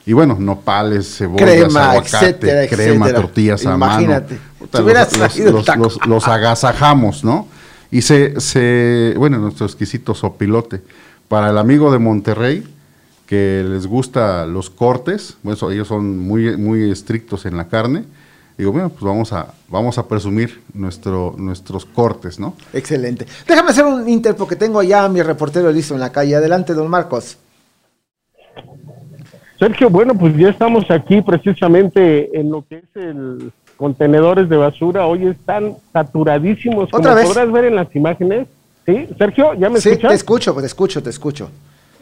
Y bueno, nopales, cebollas, crema, aguacate, etcétera, crema, etcétera. tortillas a Imagínate. mano. Los, los, los, los, los agasajamos, ¿no? Y se, se, bueno, nuestro exquisito sopilote. Para el amigo de Monterrey, que les gusta los cortes, bueno, ellos son muy, muy estrictos en la carne, digo, bueno, pues vamos a, vamos a presumir nuestro, nuestros cortes, ¿no? Excelente. Déjame hacer un inter porque tengo ya a mi reportero listo en la calle. Adelante, don Marcos. Sergio, bueno, pues ya estamos aquí precisamente en lo que es el contenedores de basura. Hoy están saturadísimos, como ¿Otra vez? podrás ver en las imágenes. ¿Sí? Sergio, ¿ya me sí, escuchas? te escucho, te escucho, te escucho.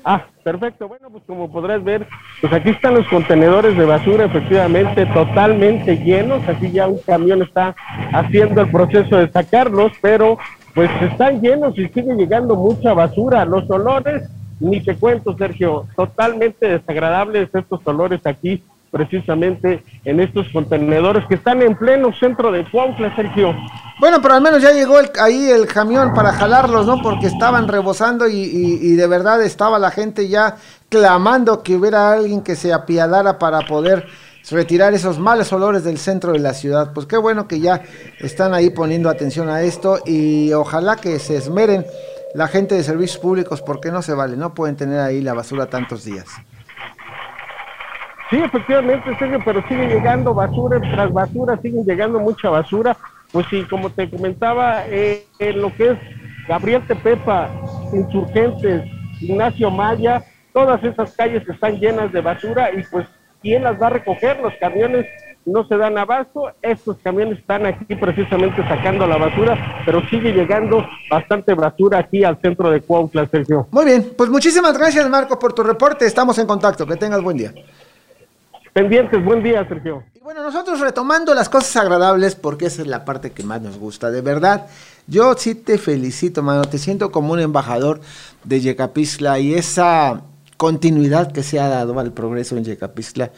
Ah, perfecto. Bueno, pues como podrás ver, pues aquí están los contenedores de basura, efectivamente, totalmente llenos. Aquí ya un camión está haciendo el proceso de sacarlos, pero pues están llenos y sigue llegando mucha basura. Los olores, ni te cuento, Sergio, totalmente desagradables estos olores aquí, precisamente en estos contenedores que están en pleno centro de Cuautla, Sergio. Bueno, pero al menos ya llegó ahí el camión para jalarlos, ¿no? Porque estaban rebosando y, y, y, de verdad estaba la gente ya clamando que hubiera alguien que se apiadara para poder retirar esos malos olores del centro de la ciudad. Pues qué bueno que ya están ahí poniendo atención a esto y ojalá que se esmeren la gente de servicios públicos porque no se vale, no pueden tener ahí la basura tantos días. Sí, efectivamente, Sergio, pero sigue llegando basura tras basura, siguen llegando mucha basura. Pues sí, como te comentaba, eh, en lo que es Gabriel Tepepa, Insurgentes, Ignacio Maya, todas esas calles están llenas de basura y pues, ¿quién las va a recoger? Los camiones no se dan abasto, estos camiones están aquí precisamente sacando la basura, pero sigue llegando bastante basura aquí al centro de Cuautla, Sergio. Muy bien, pues muchísimas gracias Marco por tu reporte, estamos en contacto, que tengas buen día. Pendientes, buen día, Sergio. Y bueno, nosotros retomando las cosas agradables, porque esa es la parte que más nos gusta, de verdad. Yo sí te felicito, mano, te siento como un embajador de Yecapixtla y esa continuidad que se ha dado al progreso en Yecapixtla,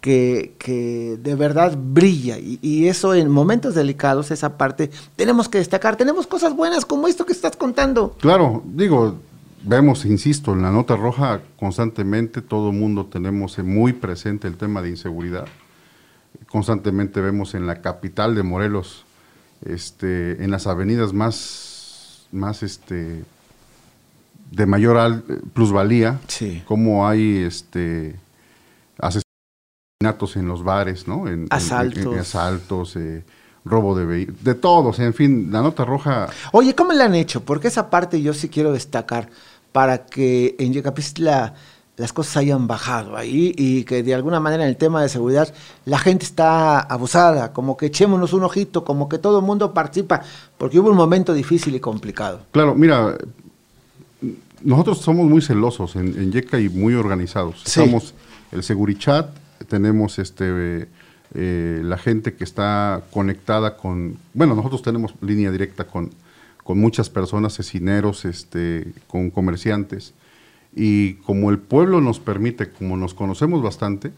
que, que de verdad brilla. Y, y, eso en momentos delicados, esa parte, tenemos que destacar. Tenemos cosas buenas como esto que estás contando. Claro, digo, vemos, insisto, en la nota roja constantemente todo el mundo tenemos muy presente el tema de inseguridad. Constantemente vemos en la capital de Morelos, este, en las avenidas más, más este, de mayor al, plusvalía, sí. cómo hay este, asesinatos en los bares, ¿no? En, asaltos. En, en, asaltos eh, robo de vehículos, de todos, en fin, la nota roja. Oye, ¿cómo le han hecho? Porque esa parte yo sí quiero destacar para que en Yecapistla las cosas hayan bajado ahí y que de alguna manera en el tema de seguridad la gente está abusada, como que echémonos un ojito, como que todo el mundo participa, porque hubo un momento difícil y complicado. Claro, mira, nosotros somos muy celosos en, Yeca y muy organizados. Estamos el Segurichat, tenemos este eh, la gente que está conectada con, bueno, nosotros tenemos línea directa con, con muchas personas, cecineros, este, con comerciantes, y como el pueblo nos permite, como nos conocemos bastante,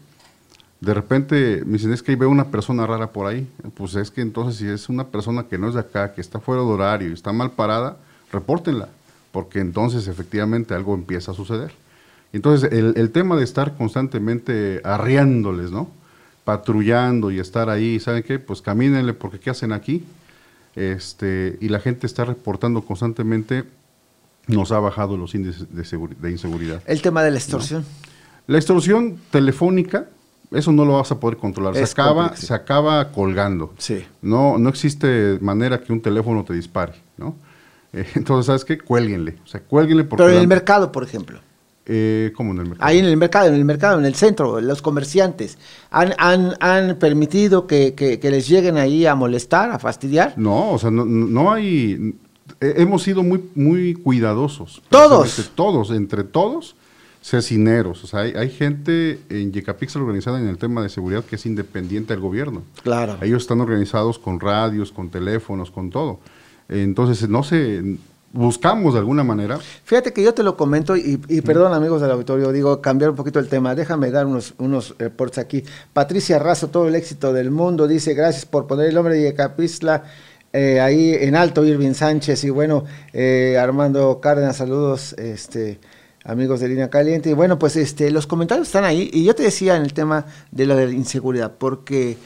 de repente me dicen, es que veo una persona rara por ahí. Pues es que entonces si es una persona que no es de acá, que está fuera de horario y está mal parada, repórtenla, porque entonces efectivamente algo empieza a suceder. Entonces el, el tema de estar constantemente arriándoles, ¿no? Patrullando y estar ahí, ¿saben qué? Pues camínenle porque ¿qué hacen aquí? Este, y la gente está reportando constantemente, nos ha bajado los índices de, inseguridad. El tema de la extorsión. La extorsión telefónica, eso no lo vas a poder controlar. se acaba, se acaba colgando. Sí. No, no existe manera que un teléfono te dispare, ¿no? Eh, entonces, ¿sabes qué? Cuélguenle. O sea, cuélguenle porque Pero en el mercado, por ejemplo. Eh, ¿Cómo en el mercado? Ahí en el mercado, en el mercado, en el centro, los comerciantes, ¿han, han, han permitido que, les lleguen ahí a molestar, a fastidiar? No, o sea, no, no hay... Hemos sido muy, muy cuidadosos. ¿Todos? Todos, entre todos, cecineros. O sea, hay, hay gente en Yecapixel organizada en el tema de seguridad que es independiente del gobierno. Claro. Ellos están organizados con radios, con teléfonos, con todo. Entonces, no se buscamos de alguna manera. Fíjate que yo te lo comento y, perdón amigos del auditorio, digo cambiar un poquito el tema, déjame dar unos, unos reportes aquí. Patricia Razo, todo el éxito del mundo, dice gracias por poner el nombre de Capizla eh, ahí en alto, Irving Sánchez y bueno, eh, Armando Cárdenas, saludos, este amigos de Línea Caliente. Y bueno, pues este, los comentarios están ahí y yo te decía en el tema de la inseguridad, porque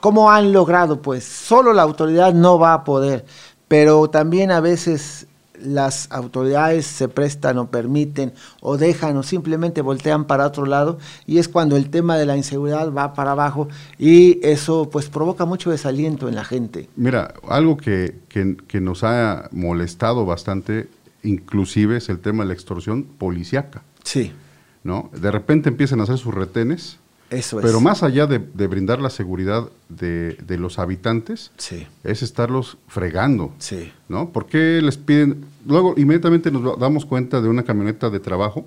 ¿cómo han logrado? Pues solo la autoridad no va a poder, pero también a veces las autoridades se prestan o permiten o dejan o simplemente voltean para otro lado y es cuando el tema de la inseguridad va para abajo y eso pues provoca mucho desaliento en la gente. Mira, algo que, que, nos ha molestado bastante inclusive es el tema de la extorsión policiaca. Sí. ¿No? De repente empiezan a hacer sus retenes pero más allá de, brindar la seguridad de, los habitantes, es estarlos fregando. Sí. ¿No? ¿Por qué les piden? Luego, inmediatamente nos damos cuenta de una camioneta de trabajo,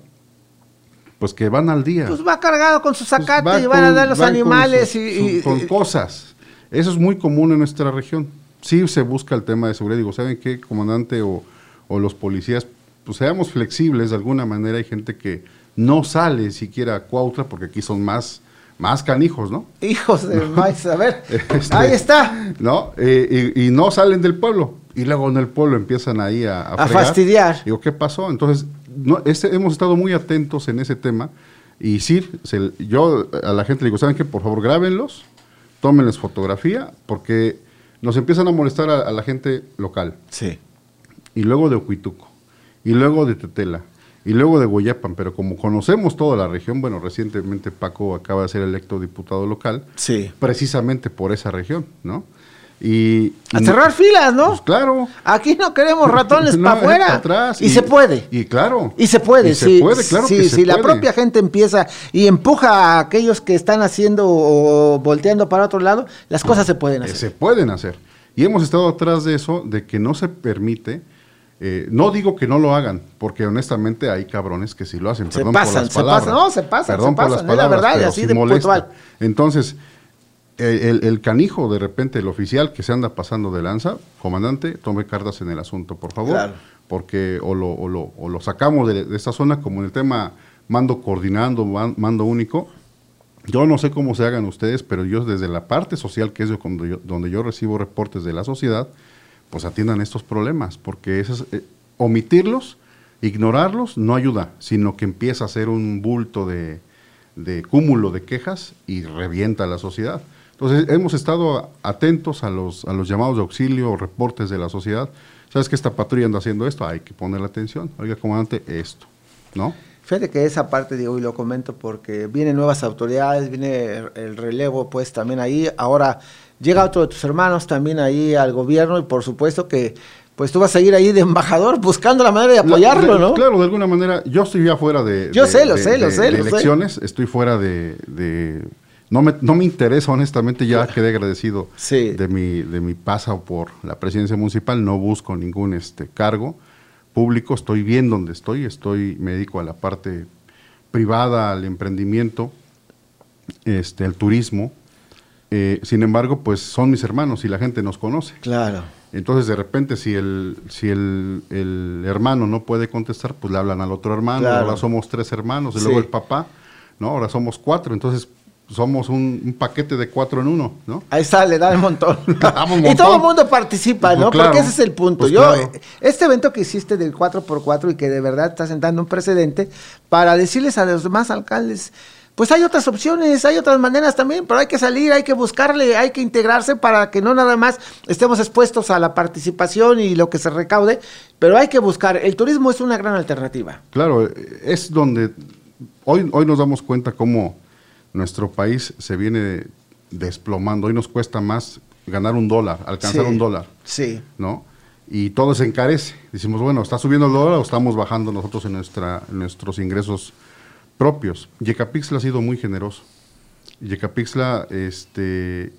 pues que van al día. Pues va cargado con su pues sacate y van a dar los animales con y, con cosas. Eso es muy común en nuestra región. Sí se busca el tema de seguridad. Digo, ¿saben qué, comandante o, o los policías? Pues seamos flexibles de alguna manera. Hay gente que no sale siquiera a Cuautla porque aquí son más más canijos, ¿no? Hijos de maíz, a ver, este, ahí está. ¿No? Eh, y, no salen del pueblo. Y luego en el pueblo empiezan ahí a, a, fastidiar. Digo, ¿qué pasó? Entonces, no, este, hemos estado muy atentos en ese tema. Y sí, yo a la gente le digo, ¿saben qué? Por favor, grábenlos, tómenles fotografía, porque nos empiezan a molestar a, a la gente local. Sí. Y luego de Ocuituco. Y luego de Tetela y luego de Guayapan, pero como conocemos toda la región, bueno, recientemente Paco acaba de ser electo diputado local, sí. precisamente por esa región, ¿no? Y, a cerrar filas, ¿no? Pues claro. Aquí no queremos ratones para afuera. Atrás, y, se puede. Y claro. Y se puede. se puede, claro. Si, si la propia gente empieza y empuja a aquellos que están haciendo o volteando para otro lado, las cosas se pueden hacer. Se pueden hacer. Y hemos estado atrás de eso, de que no se permite eh, no digo que no lo hagan, porque honestamente hay cabrones que sí lo hacen. Se pasan, se pasan, no, se pasan, Perdón se pasan, por las palabras, la verdad, así de puntual. Entonces, el, canijo, de repente, el oficial que se anda pasando de lanza, comandante, tome cartas en el asunto, por favor, porque o lo, o, lo, o lo, sacamos de, esta zona, como en el tema mando coordinando, mando único. Yo no sé cómo se hagan ustedes, pero yo desde la parte social, que es donde yo recibo reportes de la sociedad, pues atiendan estos problemas, porque eh, omitirlos, ignorarlos, no ayuda, sino que empieza a ser un bulto de, cúmulo de quejas y revienta la sociedad. Entonces, hemos estado atentos a los, a los llamados de auxilio o reportes de la sociedad. ¿Sabes que esta patrulla anda haciendo esto? Hay que ponerle atención. Oiga, comandante, esto, ¿no? Fíjate que esa parte, digo, y lo comento porque vienen nuevas autoridades, viene el relevo, pues también ahí. Ahora llega otro de tus hermanos también ahí al gobierno y por supuesto que pues tú vas a seguir ahí de embajador buscando la manera de apoyarlo, ¿no? Claro, de alguna manera. Yo estoy ya fuera de, yo sé, lo sé, lo sé, elecciones, estoy fuera de, no me, no me interesa, honestamente, ya quedé agradecido de mi, de mi paso por la presidencia municipal, no busco ningún este cargo, público, estoy bien donde estoy, estoy, me dedico a la parte privada, al emprendimiento, este, al turismo. Eh, sin embargo, pues son mis hermanos y la gente nos conoce. Claro. Entonces, de repente, si el, si el, el hermano no puede contestar, pues le hablan al otro hermano. Ahora somos tres hermanos, y luego el papá, ¿no? Ahora somos cuatro. Entonces, somos un, paquete de cuatro en uno, ¿no? Ahí sale, da un montón. y todo el mundo participa, pues ¿no? Porque ese es el punto. Pues Yo, este evento que hiciste del 4x4 y que de verdad está sentando un precedente para decirles a los demás alcaldes, pues hay otras opciones, hay otras maneras también, pero hay que salir, hay que buscarle, hay que integrarse para que no nada más estemos expuestos a la participación y lo que se recaude, pero hay que buscar. El turismo es una gran alternativa. Claro, es donde hoy, hoy nos damos cuenta cómo nuestro país se viene desplomando. Hoy nos cuesta más ganar un dólar, alcanzar un dólar. Sí. ¿No? Y todo se encarece. Decimos, bueno, ¿está subiendo el dólar o estamos bajando nosotros en, nuestra, en nuestros ingresos propios. Yecapixla ha sido muy generoso. Yecapixla este,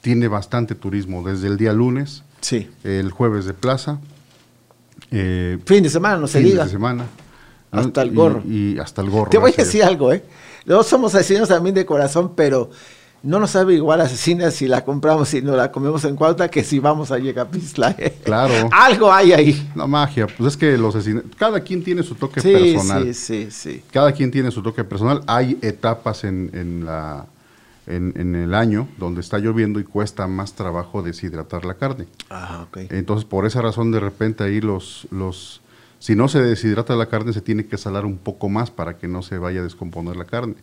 tiene bastante turismo desde el día lunes, sí. el jueves de plaza. Eh, fin de semana, no se diga. Fin de semana. Hasta el gorro. Y, hasta el gorro. Te voy a decir algo, ¿eh? No somos asesinos también de corazón, pero no nos sabe igual asesina si la compramos y no la comemos en Cuautla que si vamos a Yecapixtla. Claro. Algo hay ahí. No, magia. Pues es que los asesinos, cada quien tiene su toque personal. Sí, sí, sí. Cada quien tiene su toque personal. Hay etapas en, en la, en, el año donde está lloviendo y cuesta más trabajo deshidratar la carne. Ah, ok. Entonces, por esa razón, de repente ahí los, los si no se deshidrata la carne, se tiene que salar un poco más para que no se vaya a descomponer la carne.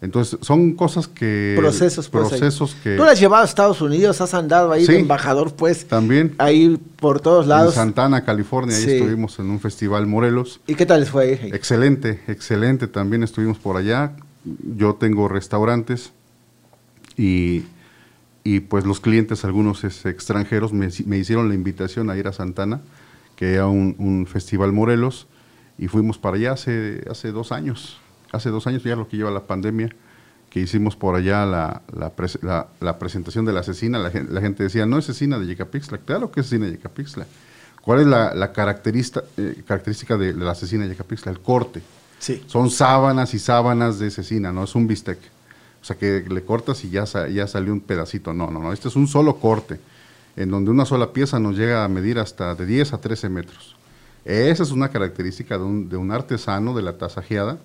Entonces, son cosas que... Procesos, pues, Procesos que... Tú las has llevado a Estados Unidos, has andado ahí de embajador, pues. También. Ahí por todos lados. En Santana, California, ahí estuvimos en un festival Morelos. ¿Y qué tal les fue? Excelente, excelente. También estuvimos por allá. Yo tengo restaurantes y, y pues los clientes, algunos extranjeros, me, me hicieron la invitación a ir a Santana que era un, festival Morelos, y fuimos para allá hace, hace dos años, hace dos años ya lo que lleva la pandemia, que hicimos por allá la, la, presentación de la asesina, la, gente decía, no es asesina de Yecapixtla, claro que es asesina de Yecapixtla. ¿Cuál es la, característica, eh, característica de, la asesina de Yecapixtla? El corte. Sí. Son sábanas y sábanas de asesina, no es un bistec. O sea, que le cortas y ya, ya salió un pedacito. No, no, no, este es un solo corte en donde una sola pieza nos llega a medir hasta de 10 a 13 metros. Esa es una característica de un, de un artesano de la tasajeada,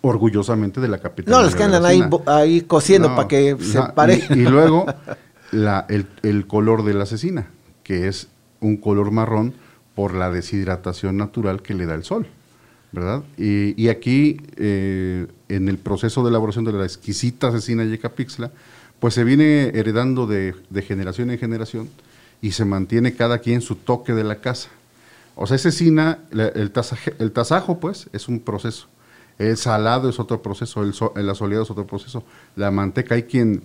orgullosamente de la capital. No, los que andan ahí, ahí cosiendo para que se pare. Y, luego la, el, color de la asesina, que es un color marrón por la deshidratación natural que le da el sol. ¿verdad? Y, aquí, eh, en el proceso de elaboración de la exquisita asesina Yecapixla, pues se viene heredando de, generación en generación y se mantiene cada quien su toque de la casa. O sea, ese cina, el, el tasajo, pues, es un proceso. El salado es otro proceso, el, el asoleado es otro proceso. La manteca, hay quien,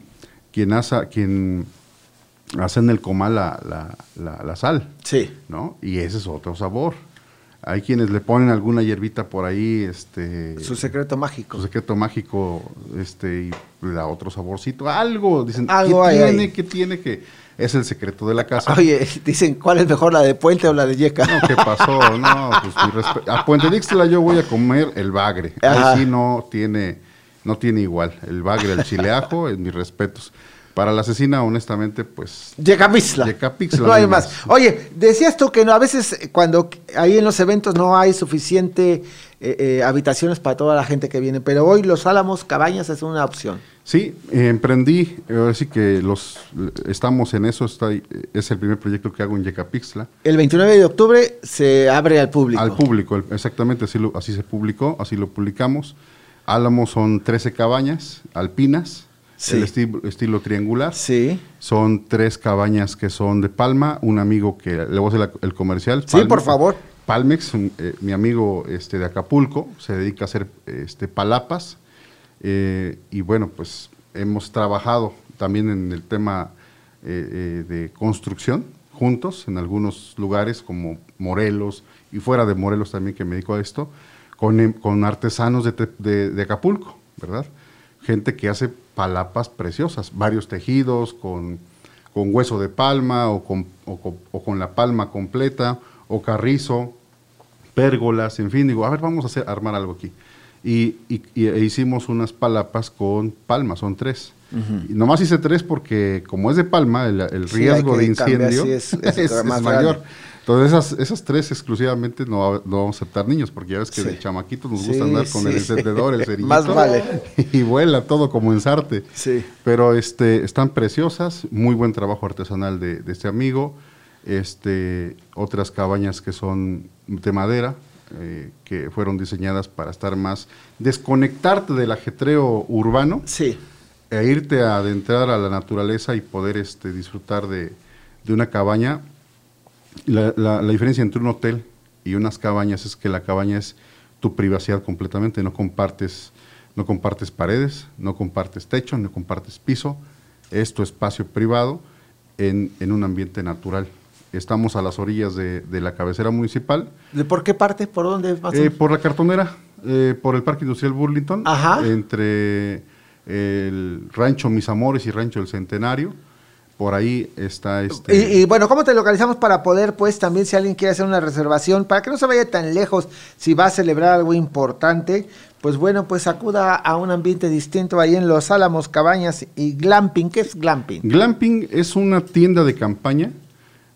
quien, asa, quien hace en el comal la, la, la, sal. Sí. ¿no? Y ese es otro sabor. Hay quienes le ponen alguna hierbita por ahí, este... Su secreto mágico. Su secreto mágico, este, y le da otro saborcito, algo, dicen, algo ¿qué tiene, ¿qué tiene que...? Es el secreto de la casa. Oye, dicen, ¿cuál es mejor, la de Puente o la de Yeca? No, ¿qué pasó? No, pues A Puente Dixla yo voy a comer el bagre. Ahí sí no tiene, no tiene igual. El bagre, el chileajo, en mis respetos. Para la asesina, honestamente, pues. Yecapixla. Yecapixla. No hay más. Oye, decías tú que no, a veces cuando ahí en los eventos no hay suficiente eh, eh, habitaciones para toda la gente que viene, pero hoy Los Álamos Cabañas es una opción. Sí, emprendí, ahora sí que los estamos en eso, está, es el primer proyecto que hago en Yecapixla. El 29 de octubre se abre al público. Al público, exactamente, así, así se publicó, así lo publicamos. Álamos son 13 cabañas alpinas el estilo, triangular. Sí. Son tres cabañas que son de palma, un amigo que, le voy a hacer el comercial. sí, por favor. Palmex, eh, mi amigo este, de Acapulco, se dedica a hacer este, palapas. Eh, y bueno, pues hemos trabajado también en el tema eh, de construcción juntos en algunos lugares como Morelos y fuera de Morelos también que me dedico a esto, con, con artesanos de, de Acapulco, ¿verdad? Gente que hace palapas preciosas, varios tejidos con, hueso de palma o con, o, con, la palma completa o carrizo pérgolas, en fin, digo, a ver, vamos a hacer, armar algo aquí. Y, e hicimos unas palapas con palmas, son tres. y nomás hice tres porque como es de palma, el, riesgo de incendio es, mayor. Entonces esas, esas tres exclusivamente no, vamos a aceptar niños, porque ya ves que de chamaquitos nos gusta andar con el encendedor, el cerillito. Más vale. Y vuela todo como ensarte. Sí. Pero este, están preciosas, muy buen trabajo artesanal de, de este amigo. Este, otras cabañas que son de madera, eh, que fueron diseñadas para estar más, desconectarte del ajetreo urbano sí. e irte a adentrar a la naturaleza y poder este, disfrutar de, una cabaña. La, la, diferencia entre un hotel y unas cabañas es que la cabaña es tu privacidad completamente, no compartes, no compartes paredes, no compartes techo, no compartes piso, es tu espacio privado en, en un ambiente natural. Estamos a las orillas de, la cabecera municipal. ¿De por qué parte? ¿Por dónde? Eh, por la cartonera, eh, por el Parque Industrial Burlington. Ajá. Entre el rancho Mis Amores y rancho El Centenario. Por ahí está este... Y, bueno, ¿cómo te localizamos para poder, pues, también si alguien quiere hacer una reservación, para que no se vaya tan lejos, si va a celebrar algo importante, pues bueno, pues acuda a un ambiente distinto ahí en Los Álamos, Cabañas y Glamping. ¿Qué es Glamping? Glamping es una tienda de campaña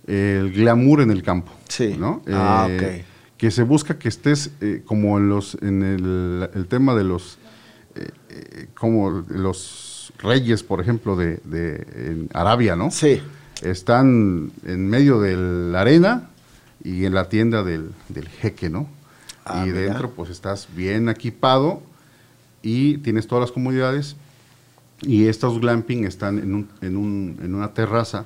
el glamour en el campo. Sí. ¿no? Ah, eh, Que se busca que estés eh, como en los en el, tema de los eh, como los reyes, por ejemplo, de, de Arabia, ¿no? Sí. Están en medio de la arena y en la tienda del, jeque, ¿no? Ah, y dentro pues estás bien equipado y tienes todas las comodidades y estos glamping están en, un, en, un, en una terraza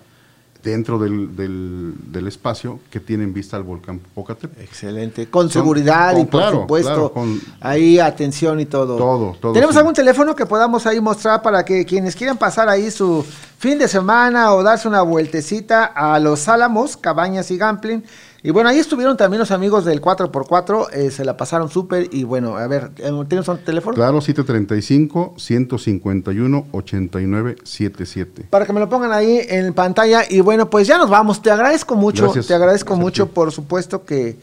dentro del, del, espacio que tienen vista al volcán Popocatépetl. Excelente, con seguridad y por supuesto ahí atención y todo. Todo, todo. ¿Tenemos algún teléfono que podamos ahí mostrar para que quienes quieran pasar ahí su fin de semana o darse una vueltecita a Los Álamos, Cabañas y Gamplin? Y bueno, ahí estuvieron también los amigos del 4x4, eh, se la pasaron súper y bueno, a ver, eh, ¿tienes un teléfono? Claro, 735-151-8977. Para que me lo pongan ahí en pantalla y bueno, pues ya nos vamos, te agradezco mucho, te agradezco mucho, por supuesto que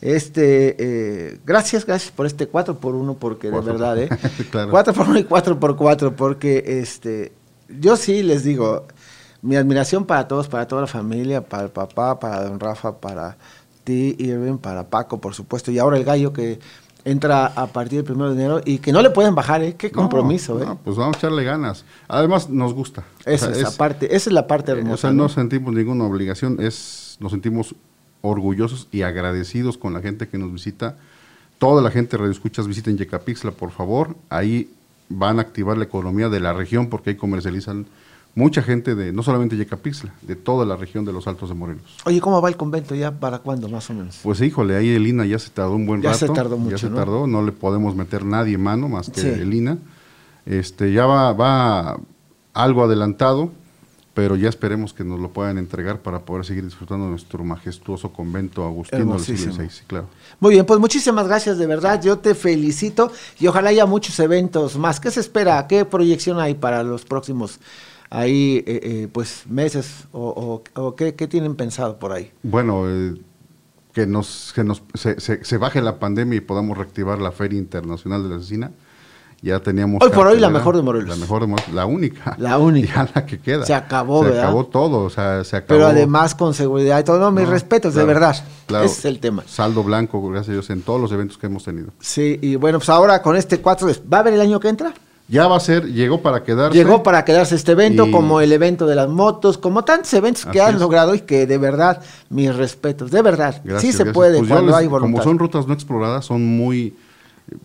este, eh, gracias, gracias por este 4x1 porque de verdad, ¿eh? claro. 4x1 y 4x4 porque este, yo sí les digo mi admiración para todos, para toda la familia, para el papá, para don Rafa, para ti, Irving, para Paco, por supuesto, y ahora el gallo que entra a partir del 1 de enero y que no le pueden bajar, ¿eh? Qué compromiso, ¿eh? pues vamos a echarle ganas. Además, nos gusta. Esa, es, parte, esa es la parte hermosa. O sea, no, sentimos ninguna obligación, es, nos sentimos orgullosos y agradecidos con la gente que nos visita. Toda la gente Radio Escuchas visiten Yecapixla, por favor. Ahí van a activar la economía de la región porque ahí comercializan mucha gente de, no solamente Yecapixla, de toda la región de los Altos de Morelos. Oye, ¿cómo va el convento ya? ¿Para cuándo más o menos? Pues híjole, ahí Elina ya se tardó un buen rato. Ya se tardó mucho, Ya se tardó, no le podemos meter nadie mano más que Elina. Este, ya va, va algo adelantado, pero ya esperemos que nos lo puedan entregar para poder seguir disfrutando de nuestro majestuoso convento agustino del siglo XVI, claro. Muy bien, pues muchísimas gracias de verdad, yo te felicito y ojalá haya muchos eventos más. ¿Qué se espera? ¿Qué proyección hay para los próximos ahí eh, eh, pues meses o, o, ¿qué, tienen pensado por ahí? Bueno, eh, que nos, que nos se, se, baje la pandemia y podamos reactivar la Feria Internacional de la Asesina. Ya teníamos... Hoy por hoy la mejor de Morelos. La mejor de Morelos, la única. La única. Ya la que queda. Se acabó, Se acabó todo, o sea, se acabó. Pero además con seguridad y todo. No, mis respetos, de verdad. Ese es el tema. Saldo blanco, gracias a Dios, en todos los eventos que hemos tenido. Sí, y bueno, pues ahora con este 4, ¿va a haber el año que entra? Ya va a ser, llegó para quedarse. Llegó para quedarse este evento, como el evento de las motos, como tantos eventos que han logrado y que de verdad, mis respetos, de verdad, sí se puede pues cuando hay voluntad. Como son rutas no exploradas, son muy,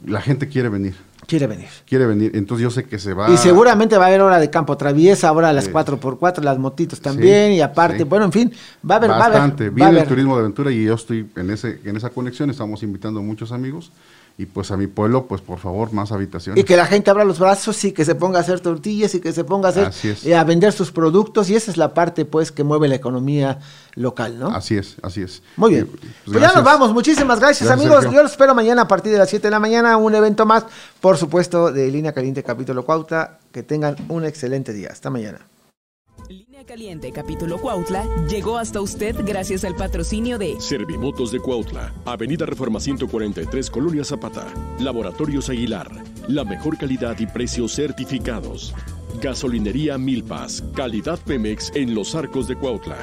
la gente quiere venir. Quiere venir. Quiere venir, entonces yo sé que se va. Y seguramente va a haber hora de campo traviesa, ahora las 4x4, las motitos también, y aparte, bueno, en fin, va a haber. Bastante, va a viene el turismo de aventura y yo estoy en, ese, en esa conexión, estamos invitando a muchos amigos y pues a mi pueblo, pues por favor, más habitaciones. Y que la gente abra los brazos y que se ponga a hacer tortillas y que se ponga a hacer a vender sus productos y esa es la parte pues que mueve la economía local, ¿no? Así es, así es. Muy bien. Pues, pues, ya nos vamos, muchísimas gracias, amigos. Yo los espero mañana a partir de las 7 de la mañana, un evento más, por supuesto, de Línea Caliente Capítulo Cuauta. Que tengan un excelente día. Hasta mañana. Línea Caliente Capítulo Cuautla llegó hasta usted gracias al patrocinio de Servimotos de Cuautla, Avenida Reforma 143, Colonia Zapata, Laboratorios Aguilar, la mejor calidad y precios certificados. Gasolinería Milpas, calidad Pemex en los arcos de Cuautla.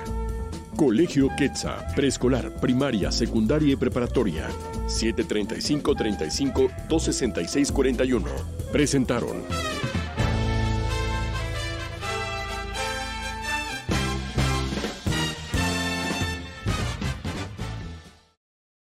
Colegio Quetza, preescolar, primaria, secundaria y preparatoria. 735 35 266 41. Presentaron.